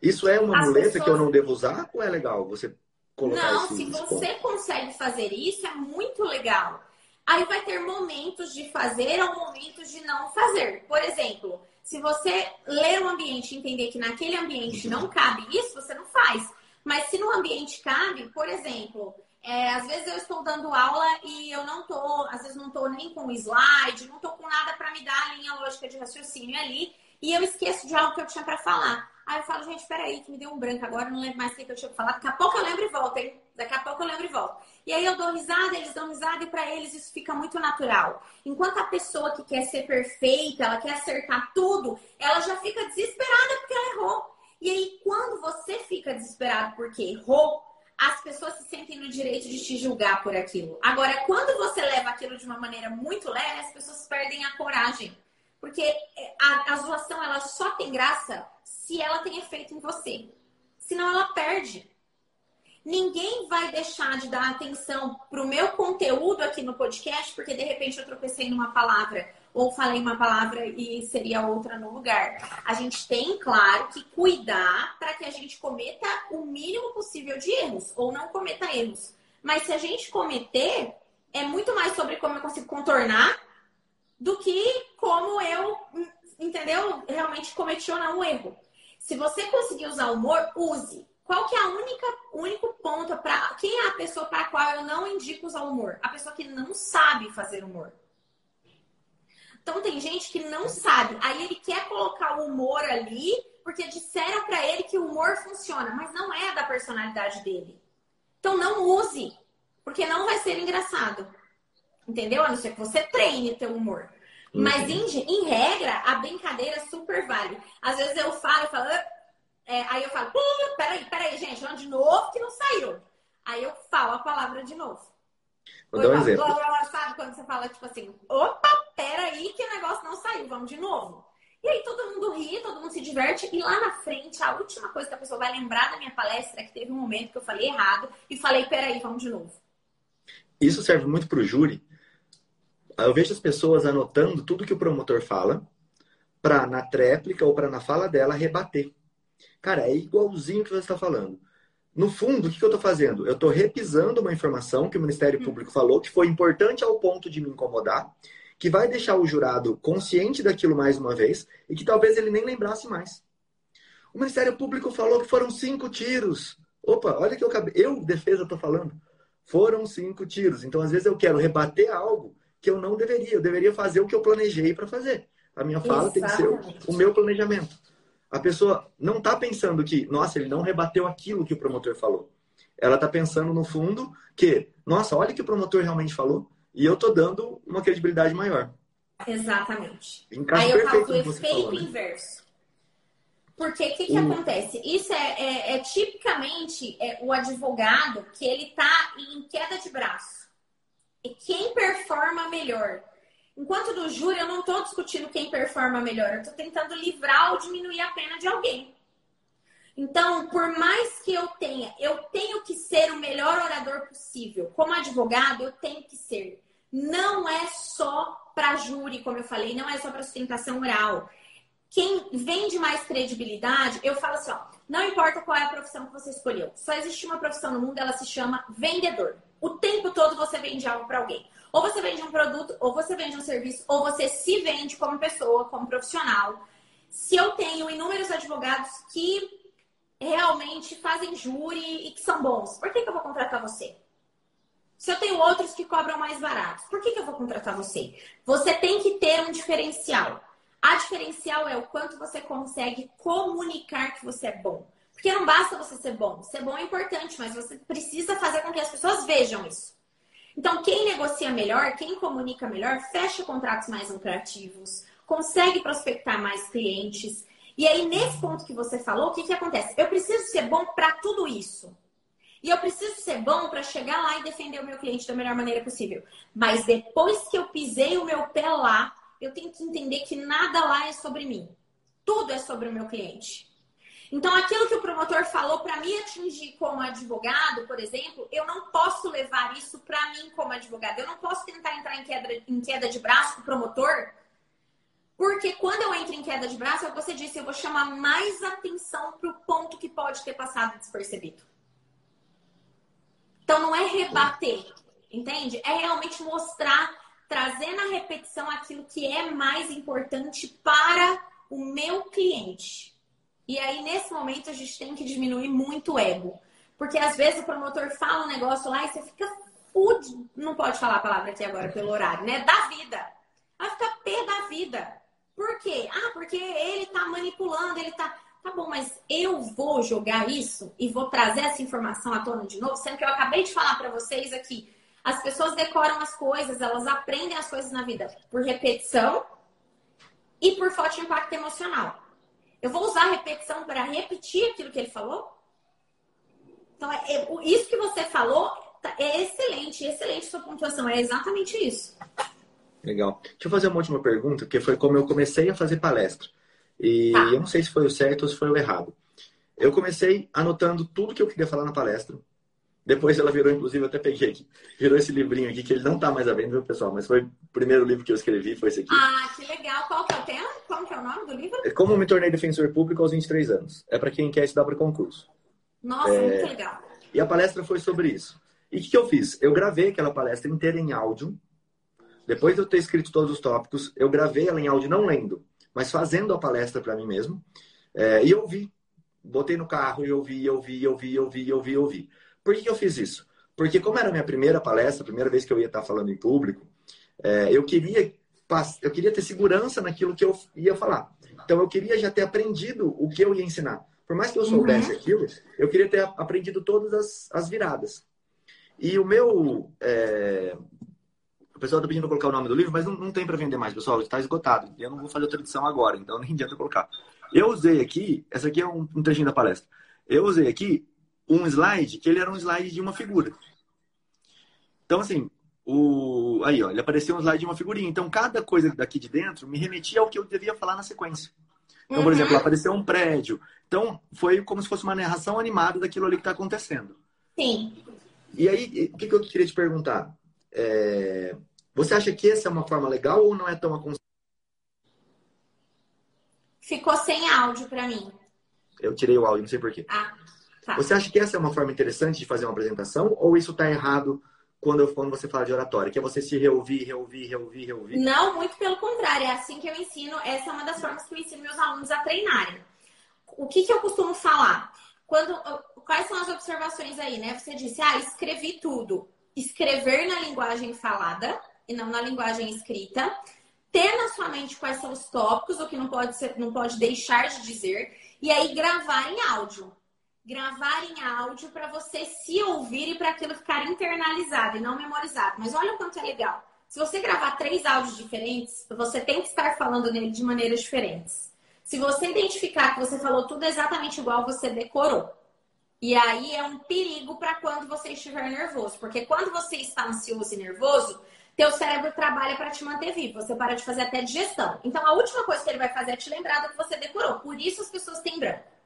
Isso é uma As muleta pessoas... que eu não devo usar ou é legal você colocar Não, se você consegue fazer isso, é muito legal. Aí vai ter momentos de fazer ou momentos de não fazer. Por exemplo, se você ler o ambiente e entender que naquele ambiente não cabe isso, você não faz. Mas se no ambiente cabe, por exemplo, é, às vezes eu estou dando aula e eu não estou, às vezes não estou nem com slide, não estou com nada para me dar a linha lógica de raciocínio ali, e eu esqueço de algo que eu tinha para falar. Aí eu falo, gente, peraí, que me deu um branco agora, não lembro mais o que eu tinha falar. Daqui a pouco eu lembro e volto, hein? Daqui a pouco eu lembro e volto. E aí eu dou risada, eles dão risada e para eles isso fica muito natural. Enquanto a pessoa que quer ser perfeita, ela quer acertar tudo, ela já fica desesperada porque ela errou. E aí quando você fica desesperado porque errou, as pessoas se sentem no direito de te julgar por aquilo. Agora, quando você leva aquilo de uma maneira muito leve, as pessoas perdem a coragem. Porque a, a zoação ela só tem graça se ela tem efeito em você. Senão ela perde. Ninguém vai deixar de dar atenção para o meu conteúdo aqui no podcast porque de repente eu tropecei numa palavra ou falei uma palavra e seria outra no lugar. A gente tem, claro, que cuidar para que a gente cometa o mínimo possível de erros ou não cometa erros. Mas se a gente cometer, é muito mais sobre como eu consigo contornar do que como eu, entendeu? Realmente cometi ou não um erro. Se você conseguir usar humor, use. Qual que é a única único ponto para quem é a pessoa para qual eu não indico usar humor? A pessoa que não sabe fazer humor. Então tem gente que não sabe. Aí ele quer colocar o humor ali porque disseram para ele que o humor funciona, mas não é da personalidade dele. Então não use, porque não vai ser engraçado. Entendeu? A não ser que você treine teu humor. Mas, uhum. em, em, regra, a brincadeira super vale. Às vezes eu falo, eu falo, é, aí eu falo, peraí, peraí, gente, vamos de novo que não saiu. Aí eu falo a palavra de novo. Vou dar um exemplo. Sabe quando você fala, tipo assim, opa, peraí que o negócio não saiu, vamos de novo. E aí todo mundo ri, todo mundo se diverte. E lá na frente, a última coisa que a pessoa vai lembrar da minha palestra é que teve um momento que eu falei errado e falei, peraí, vamos de novo. Isso serve muito para o júri, eu vejo as pessoas anotando tudo que o promotor fala para na tréplica ou para na fala dela rebater. Cara, é igualzinho que você está falando. No fundo, o que, eu estou fazendo? Eu estou repisando uma informação que o Ministério hum. Público falou que foi importante ao ponto de me incomodar. que vai deixar o jurado consciente daquilo mais uma vez e que talvez ele nem lembrasse mais. O Ministério Público falou que foram cinco tiros. Opa, olha que eu. Eu, defesa, estou falando. Foram cinco tiros. Então, às vezes, eu quero rebater algo que eu não deveria. Eu deveria fazer o que eu planejei para fazer. A minha fala Exatamente. tem que ser o meu planejamento. A pessoa não está pensando que, nossa, ele não rebateu aquilo que o promotor falou. Ela está pensando, no fundo, que, nossa, olha o que o promotor realmente falou e eu estou dando uma credibilidade maior. Exatamente. Encaixa Aí eu falo do efeito falou, né? inverso. Porque o que, que hum. acontece? Isso é, é, é tipicamente é, o advogado que ele está em queda de braço. E quem performa melhor. Enquanto do júri, eu não estou discutindo quem performa melhor. Eu estou tentando livrar ou diminuir a pena de alguém. Então, por mais que eu tenha, eu tenho que ser o melhor orador possível. Como advogado, eu tenho que ser. Não é só para júri, como eu falei, não é só para sustentação oral. Quem vende mais credibilidade, eu falo assim, ó, não importa qual é a profissão que você escolheu. Só existe uma profissão no mundo, ela se chama vendedor. O tempo todo você vende algo para alguém. Ou você vende um produto, ou você vende um serviço, ou você se vende como pessoa, como profissional. Se eu tenho inúmeros advogados que realmente fazem júri e que são bons, por que, que eu vou contratar você? Se eu tenho outros que cobram mais baratos, por que, que eu vou contratar você? Você tem que ter um diferencial. A diferencial é o quanto você consegue comunicar que você é bom. Porque não basta você ser bom. Ser bom é importante, mas você precisa fazer com que as pessoas vejam isso. Então, quem negocia melhor, quem comunica melhor, fecha contratos mais lucrativos, consegue prospectar mais clientes, e aí, nesse ponto que você falou, o que, que acontece? Eu preciso ser bom para tudo isso. E eu preciso ser bom para chegar lá e defender o meu cliente da melhor maneira possível. Mas depois que eu pisei o meu pé lá, eu tenho que entender que nada lá é sobre mim. Tudo é sobre o meu cliente. Então, aquilo que o promotor falou para me atingir como advogado, por exemplo, eu não posso levar isso para mim como advogado. Eu não posso tentar entrar em queda, em queda de braço com o promotor porque quando eu entro em queda de braço, é o que você disse, eu vou chamar mais atenção para o ponto que pode ter passado despercebido. Então não é rebater, entende? É realmente mostrar, trazer na repetição aquilo que é mais importante para o meu cliente. E aí, nesse momento, a gente tem que diminuir muito o ego. Porque às vezes o promotor fala um negócio lá e você fica food, não pode falar a palavra aqui agora pelo horário, né? Da vida. Vai ficar pé da vida. Por quê? Ah, porque ele está manipulando, ele está. Tá bom, mas eu vou jogar isso e vou trazer essa informação à tona de novo, sendo que eu acabei de falar para vocês aqui. As pessoas decoram as coisas, elas aprendem as coisas na vida por repetição e por forte impacto emocional. Eu vou usar a repetição para repetir aquilo que ele falou? Então, é, é, isso que você falou tá, é excelente, excelente sua pontuação. É exatamente isso. Legal. Deixa eu fazer uma última pergunta, que foi como eu comecei a fazer palestra. E tá. eu não sei se foi o certo ou se foi o errado. Eu comecei anotando tudo que eu queria falar na palestra. Depois ela virou, inclusive, eu até peguei aqui, virou esse livrinho aqui, que ele não tá mais à venda, viu, pessoal? Mas foi o primeiro livro que eu escrevi, foi esse aqui. Ah, que legal. Qual que é o tema? Qual que é o nome do livro? É como me tornei defensor público aos 23 anos. É para quem quer estudar para concurso. Nossa, é... muito legal. E a palestra foi sobre isso. E o que, que eu fiz? Eu gravei aquela palestra inteira em áudio, depois de eu ter escrito todos os tópicos, eu gravei ela em áudio não lendo, mas fazendo a palestra para mim mesmo. É, e eu vi. Botei no carro e ouvi, ouvi, ouvi, ouvi, ouvi, ouvi. Por que, eu fiz isso? Porque como era a minha primeira palestra, a primeira vez que eu ia estar falando em público, é, eu queria eu queria ter segurança naquilo que eu ia falar. Então eu queria já ter aprendido o que eu ia ensinar. Por mais que eu soubesse uhum. aquilo, eu queria ter aprendido todas as, as viradas. E o meu é, o pessoal está pedindo para colocar o nome do livro, mas não, não tem para vender mais, pessoal. Está esgotado. Eu não vou fazer outra edição agora, então nem adianta colocar. Eu usei aqui, essa aqui é um, um trechinho da palestra. Eu usei aqui um slide que ele era um slide de uma figura. Então, assim, o... aí, ó, ele apareceu um slide de uma figurinha. Então, cada coisa daqui de dentro me remetia ao que eu devia falar na sequência. Então, por uhum. exemplo, apareceu um prédio. Então, foi como se fosse uma narração animada daquilo ali que está acontecendo. Sim. E aí, o que, que eu queria te perguntar? É... Você acha que essa é uma forma legal ou não é tão aconselhável? Ficou sem áudio para mim. Eu tirei o áudio, não sei porquê. Ah, tá. Você acha que essa é uma forma interessante de fazer uma apresentação ou isso está errado quando, eu, quando você fala de oratória? Que é você se reouvir, reouvir, reouvir, reouvir? Não, muito pelo contrário. É assim que eu ensino. Essa é uma das formas que eu ensino meus alunos a treinarem. O que, que eu costumo falar? Quando, quais são as observações aí, né? Você disse, ah, escrevi tudo. Escrever na linguagem falada e não na linguagem escrita. Ter na sua mente quais são os tópicos, o que não pode, ser, não pode deixar de dizer. E aí gravar em áudio gravar em áudio para você se ouvir e para aquilo ficar internalizado e não memorizado. Mas olha o quanto é legal. Se você gravar três áudios diferentes, você tem que estar falando nele de maneiras diferentes. Se você identificar que você falou tudo exatamente igual, você decorou. E aí é um perigo para quando você estiver nervoso, porque quando você está ansioso e nervoso, teu cérebro trabalha para te manter vivo. Você para de fazer até digestão. Então a última coisa que ele vai fazer é te lembrar do que você decorou. Por isso as pessoas têm branco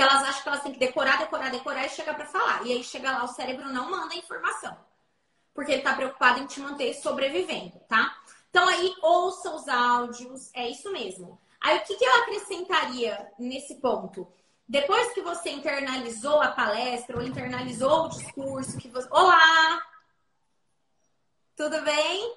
que elas acham que elas têm que decorar, decorar, decorar e chegar para falar. E aí chega lá, o cérebro não manda a informação. Porque ele está preocupado em te manter sobrevivendo, tá? Então aí, ouça os áudios, é isso mesmo. Aí o que, que eu acrescentaria nesse ponto? Depois que você internalizou a palestra ou internalizou o discurso, que você. Olá! Tudo bem?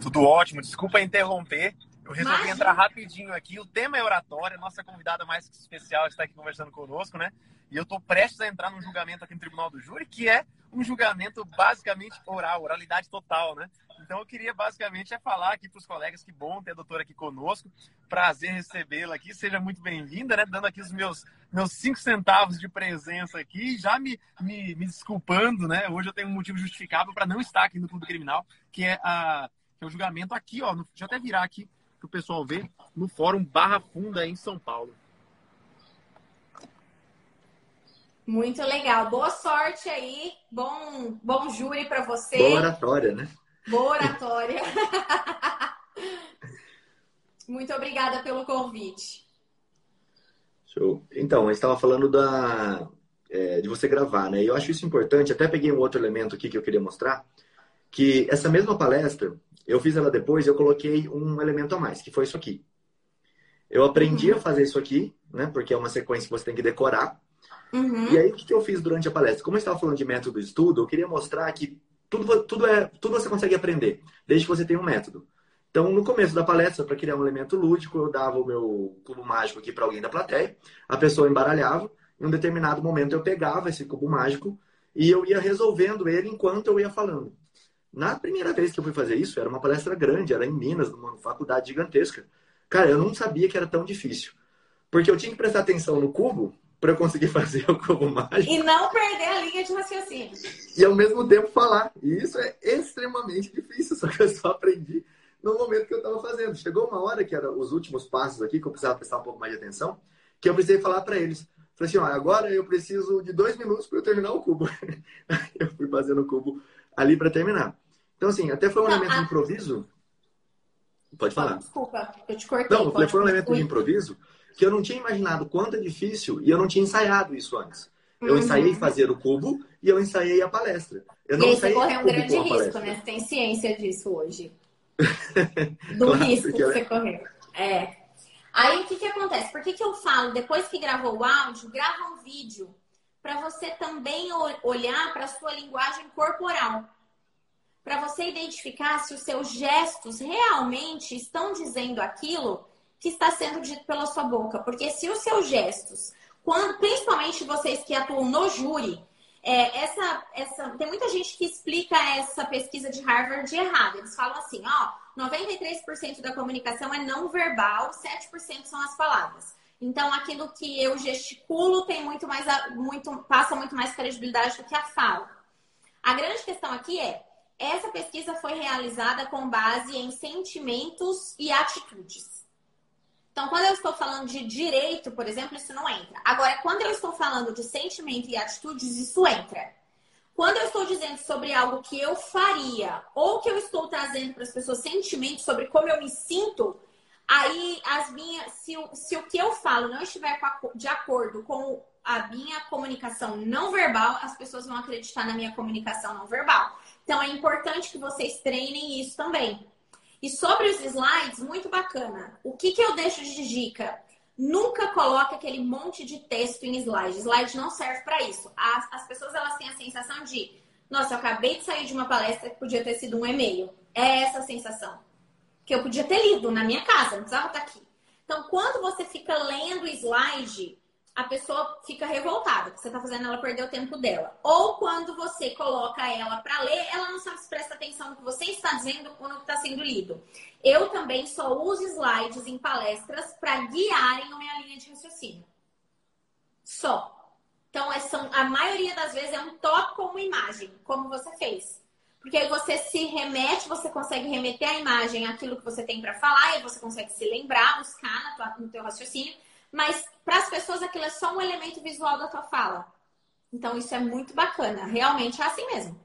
Tudo ótimo, desculpa interromper. Eu resolvi Imagina. entrar rapidinho aqui. O tema é oratória. Nossa convidada mais especial está aqui conversando conosco, né? E eu estou prestes a entrar num julgamento aqui no Tribunal do Júri, que é um julgamento basicamente oral, oralidade total, né? Então eu queria basicamente é falar aqui para os colegas que bom ter a doutora aqui conosco. Prazer recebê-la aqui. Seja muito bem-vinda, né? Dando aqui os meus, meus cinco centavos de presença aqui, já me, me, me desculpando, né? Hoje eu tenho um motivo justificável para não estar aqui no Clube Criminal, que é, a, que é o julgamento aqui, ó. No, deixa eu até virar aqui que o pessoal vê no Fórum Barra Funda em São Paulo. Muito legal. Boa sorte aí. Bom, bom júri para você. Boa oratória, né? Boa oratória. Muito obrigada pelo convite. Show. Então, gente estava falando da, é, de você gravar, né? E eu acho isso importante. Até peguei um outro elemento aqui que eu queria mostrar. Que essa mesma palestra, eu fiz ela depois eu coloquei um elemento a mais, que foi isso aqui. Eu aprendi uhum. a fazer isso aqui, né? Porque é uma sequência que você tem que decorar. Uhum. E aí, o que eu fiz durante a palestra? Como eu estava falando de método de estudo, eu queria mostrar que tudo, tudo, é, tudo você consegue aprender, desde que você tenha um método. Então, no começo da palestra, para criar um elemento lúdico, eu dava o meu cubo mágico aqui para alguém da plateia, a pessoa embaralhava, em um determinado momento eu pegava esse cubo mágico e eu ia resolvendo ele enquanto eu ia falando. Na primeira vez que eu fui fazer isso, era uma palestra grande, era em Minas, numa faculdade gigantesca. Cara, eu não sabia que era tão difícil. Porque eu tinha que prestar atenção no cubo para eu conseguir fazer o cubo mágico. E não perder a linha de raciocínio. E ao mesmo tempo falar. E isso é extremamente difícil, só que eu só aprendi no momento que eu estava fazendo. Chegou uma hora que eram os últimos passos aqui, que eu precisava prestar um pouco mais de atenção, que eu precisei falar para eles. Falei assim, ó, agora eu preciso de dois minutos para eu terminar o cubo. eu fui fazendo o cubo ali para terminar. Então, assim, até foi um elemento de improviso. Pode falar. desculpa, eu te cortei. Não, foi um elemento de improviso que eu não tinha imaginado quanto é difícil e eu não tinha ensaiado isso antes. Eu uhum. ensaiei fazer o cubo e eu ensaiei a palestra. Eu não e aí você correu um grande risco, né? Você tem ciência disso hoje. Do claro, risco que você correu. É. Aí o que, que acontece? Por que, que eu falo, depois que gravou o áudio, grava um vídeo para você também olhar para a sua linguagem corporal para você identificar se os seus gestos realmente estão dizendo aquilo que está sendo dito pela sua boca. Porque se os seus gestos, quando, principalmente vocês que atuam no júri, é, essa, essa, tem muita gente que explica essa pesquisa de Harvard de errado. Eles falam assim, ó, 93% da comunicação é não verbal, 7% são as palavras. Então, aquilo que eu gesticulo tem muito mais, muito, passa muito mais credibilidade do que a fala. A grande questão aqui é, essa pesquisa foi realizada com base em sentimentos e atitudes. Então, quando eu estou falando de direito, por exemplo, isso não entra. Agora, quando eu estou falando de sentimento e atitudes, isso entra. Quando eu estou dizendo sobre algo que eu faria, ou que eu estou trazendo para as pessoas sentimentos sobre como eu me sinto, aí as minhas, se, se o que eu falo não estiver de acordo com a minha comunicação não verbal, as pessoas vão acreditar na minha comunicação não verbal. Então é importante que vocês treinem isso também. E sobre os slides, muito bacana. O que, que eu deixo de dica? Nunca coloque aquele monte de texto em slide. Slide não serve para isso. As, as pessoas elas têm a sensação de Nossa, eu acabei de sair de uma palestra que podia ter sido um e-mail. É essa a sensação. Que eu podia ter lido na minha casa, não precisava estar aqui. Então, quando você fica lendo slide, a pessoa fica revoltada, que você está fazendo ela perder o tempo dela. Ou quando você coloca ela para ler, ela não sabe se presta atenção no que você está dizendo ou no que está sendo lido. Eu também só uso slides em palestras para guiarem a minha linha de raciocínio. Só. Então, é, são, a maioria das vezes é um tópico ou uma imagem, como você fez. Porque aí você se remete, você consegue remeter a imagem àquilo que você tem para falar, e você consegue se lembrar, buscar tua, no teu raciocínio mas para as pessoas aquilo é só um elemento visual da tua fala. Então isso é muito bacana, realmente é assim mesmo.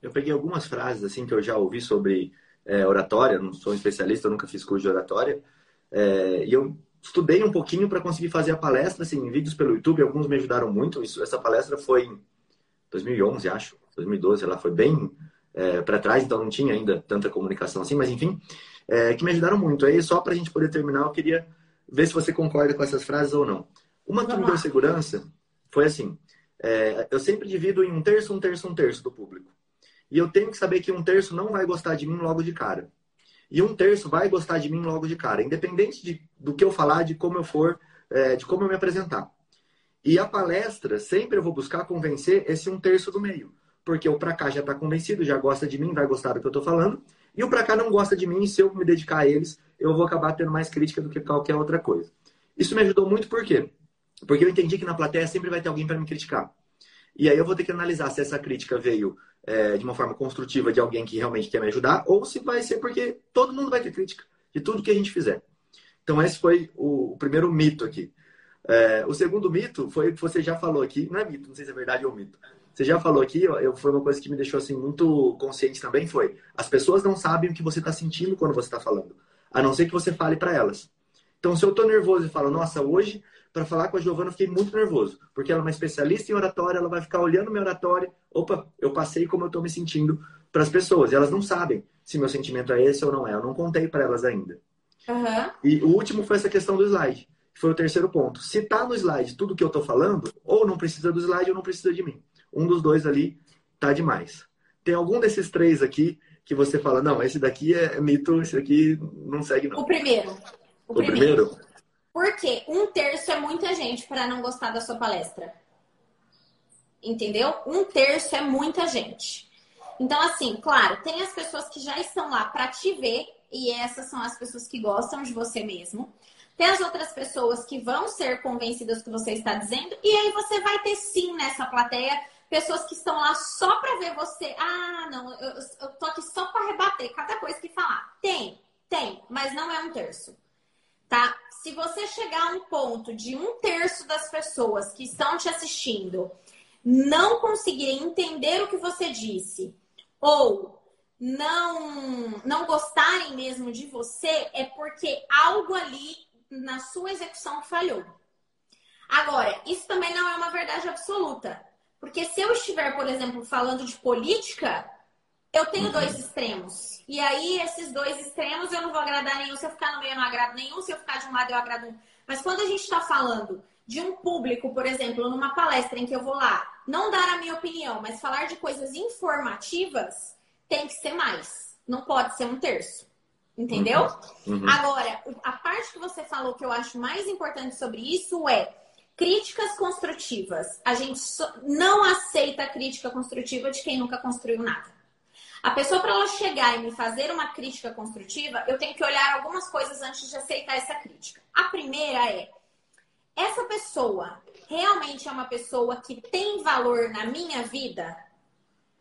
Eu peguei algumas frases assim que eu já ouvi sobre é, oratória, não sou um especialista, nunca fiz curso de oratória, é, e eu estudei um pouquinho para conseguir fazer a palestra, assim, vídeos pelo YouTube, alguns me ajudaram muito. Isso, essa palestra foi em 2011, acho, 2012, ela foi bem é, para trás, então não tinha ainda tanta comunicação assim, mas enfim, é, que me ajudaram muito. Aí só para a gente poder terminar, eu queria ver se você concorda com essas frases ou não. Uma que me deu segurança foi assim: é, eu sempre divido em um terço, um terço, um terço do público. E eu tenho que saber que um terço não vai gostar de mim logo de cara. E um terço vai gostar de mim logo de cara, independente de, do que eu falar, de como eu for, é, de como eu me apresentar. E a palestra, sempre eu vou buscar convencer esse um terço do meio. Porque o pra cá já está convencido, já gosta de mim, vai gostar do que eu estou falando. E o pra cá não gosta de mim, e se eu me dedicar a eles, eu vou acabar tendo mais crítica do que qualquer outra coisa. Isso me ajudou muito por quê? Porque eu entendi que na plateia sempre vai ter alguém para me criticar. E aí eu vou ter que analisar se essa crítica veio é, de uma forma construtiva de alguém que realmente quer me ajudar, ou se vai ser porque todo mundo vai ter crítica de tudo que a gente fizer. Então esse foi o, primeiro mito aqui. É, o segundo mito foi o que você já falou aqui, não é mito, não sei se é verdade ou mito. Você já falou aqui, eu, foi uma coisa que me deixou assim muito consciente também, foi as pessoas não sabem o que você está sentindo quando você está falando, a não ser que você fale para elas. Então, se eu estou nervoso e falo, nossa, hoje, para falar com a Giovana, eu fiquei muito nervoso, porque ela é uma especialista em oratória, ela vai ficar olhando minha oratória, opa, eu passei como eu estou me sentindo para as pessoas, e elas não sabem se meu sentimento é esse ou não é, eu não contei para elas ainda. Uhum. E o último foi essa questão do slide, que foi o terceiro ponto. Se está no slide tudo que eu estou falando, ou não precisa do slide ou não precisa de mim um dos dois ali tá demais. Tem algum desses três aqui que você fala, não, esse daqui é mito, esse aqui não segue não. O primeiro. O, o primeiro. primeiro? Porque um terço é muita gente para não gostar da sua palestra. Entendeu? Um terço é muita gente. Então, assim, claro, tem as pessoas que já estão lá para te ver, e essas são as pessoas que gostam de você mesmo. Tem as outras pessoas que vão ser convencidas do que você está dizendo, e aí você vai ter sim nessa plateia pessoas que estão lá só para ver você. Ah, não, eu, eu tô aqui só para rebater cada coisa que falar. Tem, tem, mas não é um terço. Tá? Se você chegar a um ponto de um terço das pessoas que estão te assistindo não conseguirem entender o que você disse ou não não gostarem mesmo de você, é porque algo ali na sua execução falhou. Agora, isso também não é uma verdade absoluta. Porque se eu estiver, por exemplo, falando de política, eu tenho uhum. dois extremos. E aí, esses dois extremos, eu não vou agradar nenhum. Se eu ficar no meio, eu não agrado nenhum. Se eu ficar de um lado, eu agrado um. Mas quando a gente está falando de um público, por exemplo, numa palestra em que eu vou lá, não dar a minha opinião, mas falar de coisas informativas, tem que ser mais. Não pode ser um terço. Entendeu? Uhum. Uhum. Agora, a parte que você falou que eu acho mais importante sobre isso é Críticas construtivas. A gente não aceita a crítica construtiva de quem nunca construiu nada. A pessoa, para ela chegar e me fazer uma crítica construtiva, eu tenho que olhar algumas coisas antes de aceitar essa crítica. A primeira é: essa pessoa realmente é uma pessoa que tem valor na minha vida?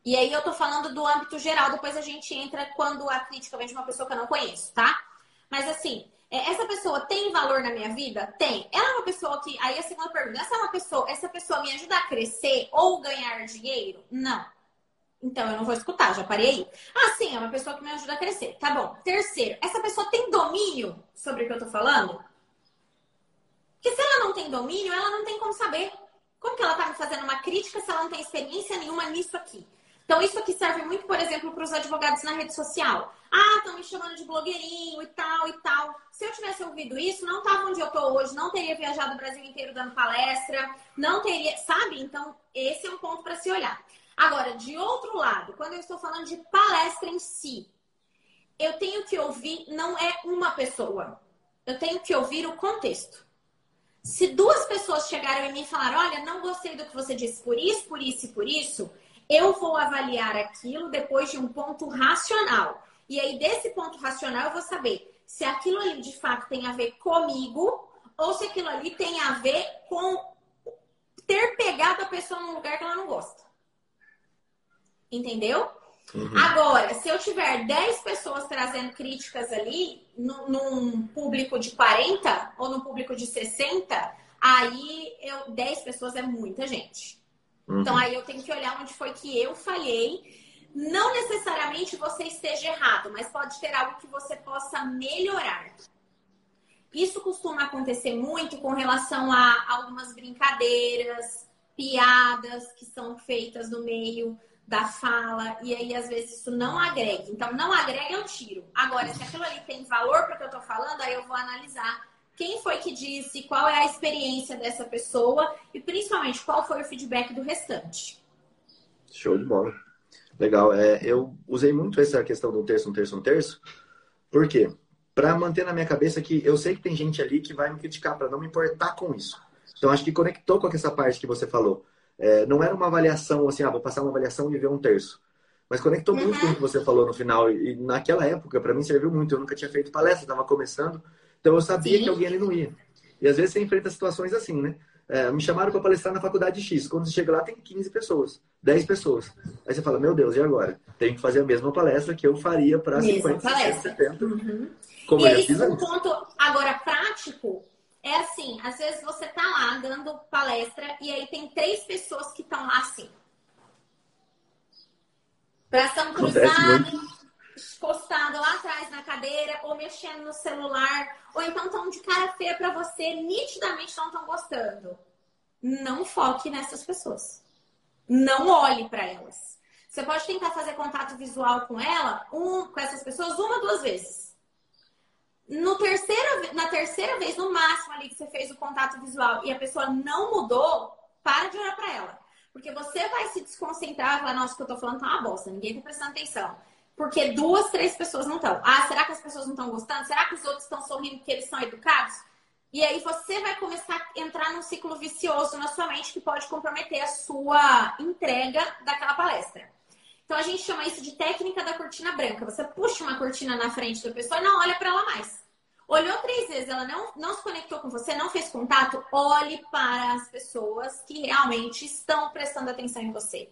E aí eu tô falando do âmbito geral, depois a gente entra quando a crítica vem de uma pessoa que eu não conheço, tá? Mas assim, essa pessoa tem valor na minha vida? Tem. Ela é uma pessoa que. Aí a segunda pergunta: essa é uma pessoa, essa pessoa me ajuda a crescer ou ganhar dinheiro? Não. Então eu não vou escutar, já parei aí. Ah, sim, é uma pessoa que me ajuda a crescer. Tá bom. Terceiro, essa pessoa tem domínio sobre o que eu tô falando? Porque se ela não tem domínio, ela não tem como saber. Como que ela tá me fazendo uma crítica se ela não tem experiência nenhuma nisso aqui? Então, isso aqui serve muito, por exemplo, para os advogados na rede social. Ah, estão me chamando de blogueirinho e tal e tal. Se eu tivesse ouvido isso, não estava onde eu estou hoje, não teria viajado o Brasil inteiro dando palestra, não teria, sabe? Então, esse é um ponto para se olhar. Agora, de outro lado, quando eu estou falando de palestra em si, eu tenho que ouvir, não é uma pessoa, eu tenho que ouvir o contexto. Se duas pessoas chegaram em mim e falaram: Olha, não gostei do que você disse por isso, por isso e por isso, eu vou avaliar aquilo depois de um ponto racional. E aí, desse ponto racional, eu vou saber se aquilo ali de fato tem a ver comigo ou se aquilo ali tem a ver com ter pegado a pessoa num lugar que ela não gosta. Entendeu? Uhum. Agora, se eu tiver 10 pessoas trazendo críticas ali, num público de 40 ou num público de 60, aí eu, 10 pessoas é muita gente. Uhum. Então aí eu tenho que olhar onde foi que eu falhei. Não necessariamente você esteja errado, mas pode ter algo que você possa melhorar. Isso costuma acontecer muito com relação a algumas brincadeiras, piadas que são feitas no meio da fala, e aí às vezes isso não agrega. Então, não agrega, eu tiro. Agora, se aquilo ali tem valor para o que eu estou falando, aí eu vou analisar quem foi que disse, qual é a experiência dessa pessoa e principalmente qual foi o feedback do restante. Show de bola. Legal. É, eu usei muito essa questão do terço, um terço, um terço. Por quê? Para manter na minha cabeça que eu sei que tem gente ali que vai me criticar, para não me importar com isso. Então, acho que conectou com essa parte que você falou. É, não era uma avaliação assim, ah, vou passar uma avaliação e ver um terço. Mas conectou uhum. muito com o que você falou no final. E naquela época, para mim, serviu muito. Eu nunca tinha feito palestra, estava começando. Então eu sabia Sim. que alguém ali não ia. E às vezes você enfrenta situações assim, né? É, me chamaram para palestrar na faculdade X. Quando você chega lá, tem 15 pessoas, 10 pessoas. Aí você fala, meu Deus, e agora? Tenho que fazer a mesma palestra que eu faria para 50, palestra. 70. Uhum. Como e aí, um ponto agora prático é assim, às vezes você tá lá dando palestra e aí tem três pessoas que estão lá assim. Bração cruzado, encostado lá atrás na cadeira, ou mexendo no celular, ou então estão de cara feia para você, nitidamente não estão gostando. Não foque nessas pessoas. Não olhe para elas. Você pode tentar fazer contato visual com ela, um, com essas pessoas, uma, duas vezes no terceiro, na terceira vez, no máximo, ali que você fez o contato visual e a pessoa não mudou, para de olhar para ela. Porque você vai se desconcentrar, falar, nossa, o que eu tô falando tá uma bosta, ninguém tá prestando atenção. Porque duas, três pessoas não estão. Ah, será que as pessoas não estão gostando? Será que os outros estão sorrindo porque eles são educados? E aí você vai começar a entrar num ciclo vicioso na sua mente que pode comprometer a sua entrega daquela palestra. Então a gente chama isso de técnica da cortina branca. Você puxa uma cortina na frente da pessoa e não olha para ela mais. Olhou três vezes, ela não, não se conectou com você, não fez contato, olhe para as pessoas que realmente estão prestando atenção em você.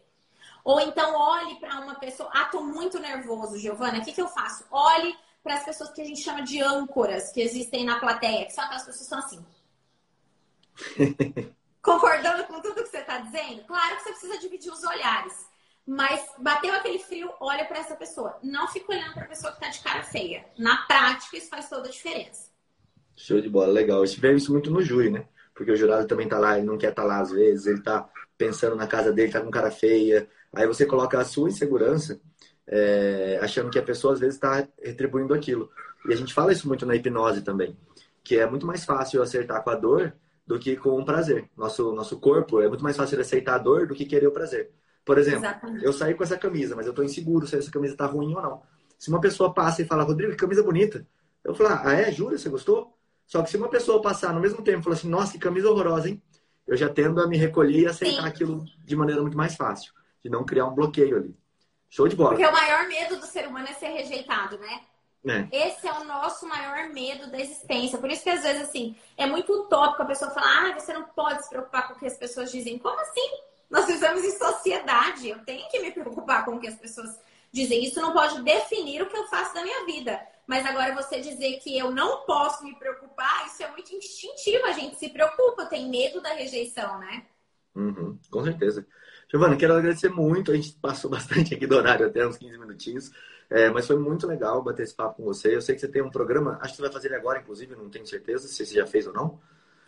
Ou então olhe para uma pessoa. Ah, tô muito nervoso, Giovana. O que, que eu faço? Olhe para as pessoas que a gente chama de âncoras que existem na plateia, que são aquelas pessoas que são assim. Concordando com tudo que você está dizendo? Claro que você precisa dividir os olhares. Mas bateu aquele frio, olha para essa pessoa. Não fica olhando para a pessoa que está de cara feia. Na prática, isso faz toda a diferença. Show de bola, legal. Eu tive isso muito no júri, né? Porque o jurado também tá lá, ele não quer estar tá lá às vezes, ele tá pensando na casa dele, tá com cara feia. Aí você coloca a sua insegurança, é, achando que a pessoa às vezes está retribuindo aquilo. E a gente fala isso muito na hipnose também, que é muito mais fácil acertar com a dor do que com o prazer. Nosso, nosso corpo é muito mais fácil aceitar a dor do que querer o prazer. Por exemplo, Exatamente. eu saí com essa camisa, mas eu tô inseguro se essa camisa tá ruim ou não. Se uma pessoa passa e fala, Rodrigo, que camisa bonita. Eu falo, ah, é? Jura? Você gostou? Só que se uma pessoa passar no mesmo tempo e falar assim, nossa, que camisa horrorosa, hein? Eu já tendo a me recolher e aceitar Sim. aquilo de maneira muito mais fácil. De não criar um bloqueio ali. Show de bola. Porque o maior medo do ser humano é ser rejeitado, né? É. Esse é o nosso maior medo da existência. Por isso que às vezes, assim, é muito utópico a pessoa falar, ah, você não pode se preocupar com o que as pessoas dizem. Como assim? Nós vivemos em sociedade. Eu tenho que me preocupar com o que as pessoas dizem. Isso não pode definir o que eu faço da minha vida. Mas agora você dizer que eu não posso me preocupar, isso é muito instintivo. A gente se preocupa, tem medo da rejeição, né? Uhum, com certeza. Giovana, quero agradecer muito. A gente passou bastante aqui do horário, até uns 15 minutinhos. É, mas foi muito legal bater esse papo com você. Eu sei que você tem um programa, acho que você vai fazer ele agora, inclusive, não tenho certeza se você já fez ou não.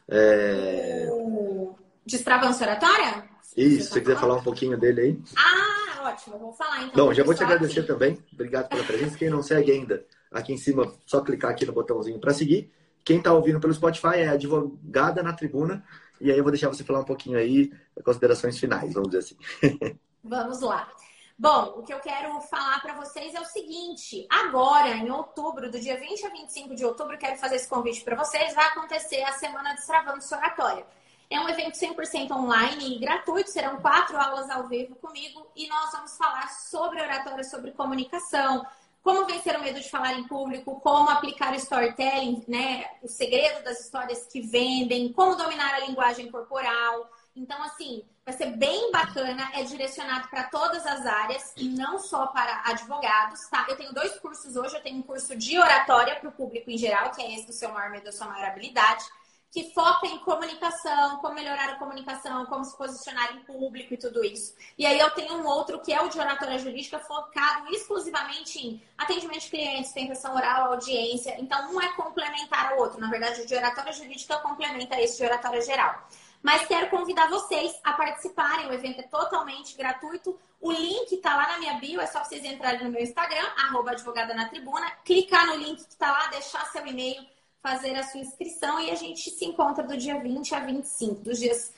É... O... Destravância oratória? Isso, se você quiser falar um pouquinho dele aí. Ah, ótimo, vou falar então. Bom, já vou te agradecer aqui. também. Obrigado pela presença. Quem não segue ainda, aqui em cima, só clicar aqui no botãozinho para seguir. Quem está ouvindo pelo Spotify é advogada na tribuna. E aí eu vou deixar você falar um pouquinho aí, considerações finais, vamos dizer assim. Vamos lá. Bom, o que eu quero falar para vocês é o seguinte: agora, em outubro, do dia 20 a 25 de outubro, quero fazer esse convite para vocês. Vai acontecer a Semana Destravando Sua Oratória. É um evento 100% online e gratuito, serão quatro aulas ao vivo comigo e nós vamos falar sobre oratória, sobre comunicação, como vencer o medo de falar em público, como aplicar o storytelling, né, o segredo das histórias que vendem, como dominar a linguagem corporal. Então, assim, vai ser bem bacana, é direcionado para todas as áreas e não só para advogados, tá? Eu tenho dois cursos hoje, eu tenho um curso de oratória para o público em geral, que é esse do seu maior medo, da sua maior habilidade, que foca em comunicação, como melhorar a comunicação, como se posicionar em público e tudo isso. E aí eu tenho um outro que é o de oratória jurídica, focado exclusivamente em atendimento de clientes, tentação oral, audiência. Então, um é complementar ao outro. Na verdade, o de oratória jurídica complementa esse de oratória geral. Mas quero convidar vocês a participarem. O evento é totalmente gratuito. O link está lá na minha bio, é só vocês entrarem no meu Instagram, arroba advogada na tribuna, clicar no link que está lá, deixar seu e-mail, fazer a sua inscrição e a gente se encontra do dia 20 a 25, dos dias.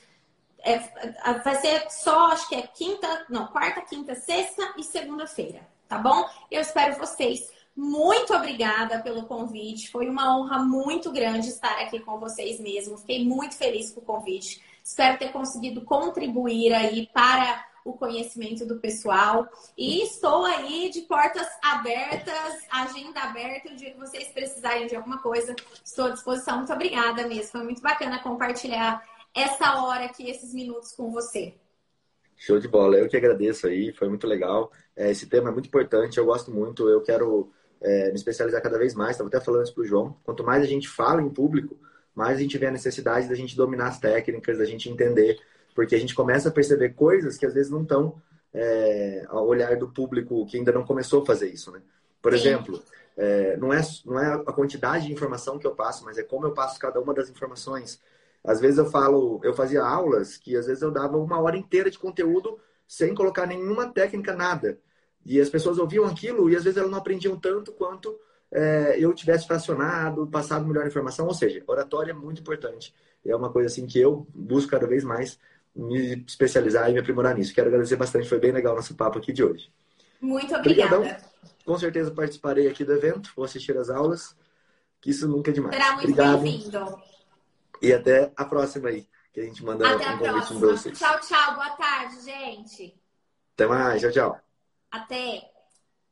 É, vai ser só, acho que é quinta, não, quarta, quinta, sexta e segunda-feira, tá bom? Eu espero vocês. Muito obrigada pelo convite. Foi uma honra muito grande estar aqui com vocês mesmo. Fiquei muito feliz com o convite. Espero ter conseguido contribuir aí para o conhecimento do pessoal. E estou aí de portas abertas, agenda aberta. O dia que vocês precisarem de alguma coisa, estou à disposição. Muito obrigada mesmo. Foi muito bacana compartilhar essa hora aqui, esses minutos com você. Show de bola. Eu que agradeço aí. Foi muito legal. É, esse tema é muito importante. Eu gosto muito. Eu quero é, me especializar cada vez mais. Estava até falando isso para o João. Quanto mais a gente fala em público, mais a gente vê a necessidade da gente dominar as técnicas, da gente entender, porque a gente começa a perceber coisas que às vezes não estão é, ao olhar do público que ainda não começou a fazer isso, né? Por Sim. exemplo, é, não, é, não é a quantidade de informação que eu passo, mas é como eu passo cada uma das informações. Às vezes eu falo, eu fazia aulas que às vezes eu dava uma hora inteira de conteúdo sem colocar nenhuma técnica, nada. E as pessoas ouviam aquilo e às vezes elas não aprendiam tanto quanto é, eu tivesse fracionado, passado melhor informação. Ou seja, oratória é muito importante. É uma coisa assim que eu busco cada vez mais me especializar e me aprimorar nisso. Quero agradecer bastante, foi bem legal o nosso papo aqui de hoje. Muito obrigada. Obrigadão. Com certeza participarei aqui do evento, vou assistir as aulas, que isso nunca é demais. Será muito bem-vindo. E até a próxima aí, que a gente manda até um convite para vocês. Tchau, tchau. Boa tarde, gente. Até mais. Tchau, tchau. Até!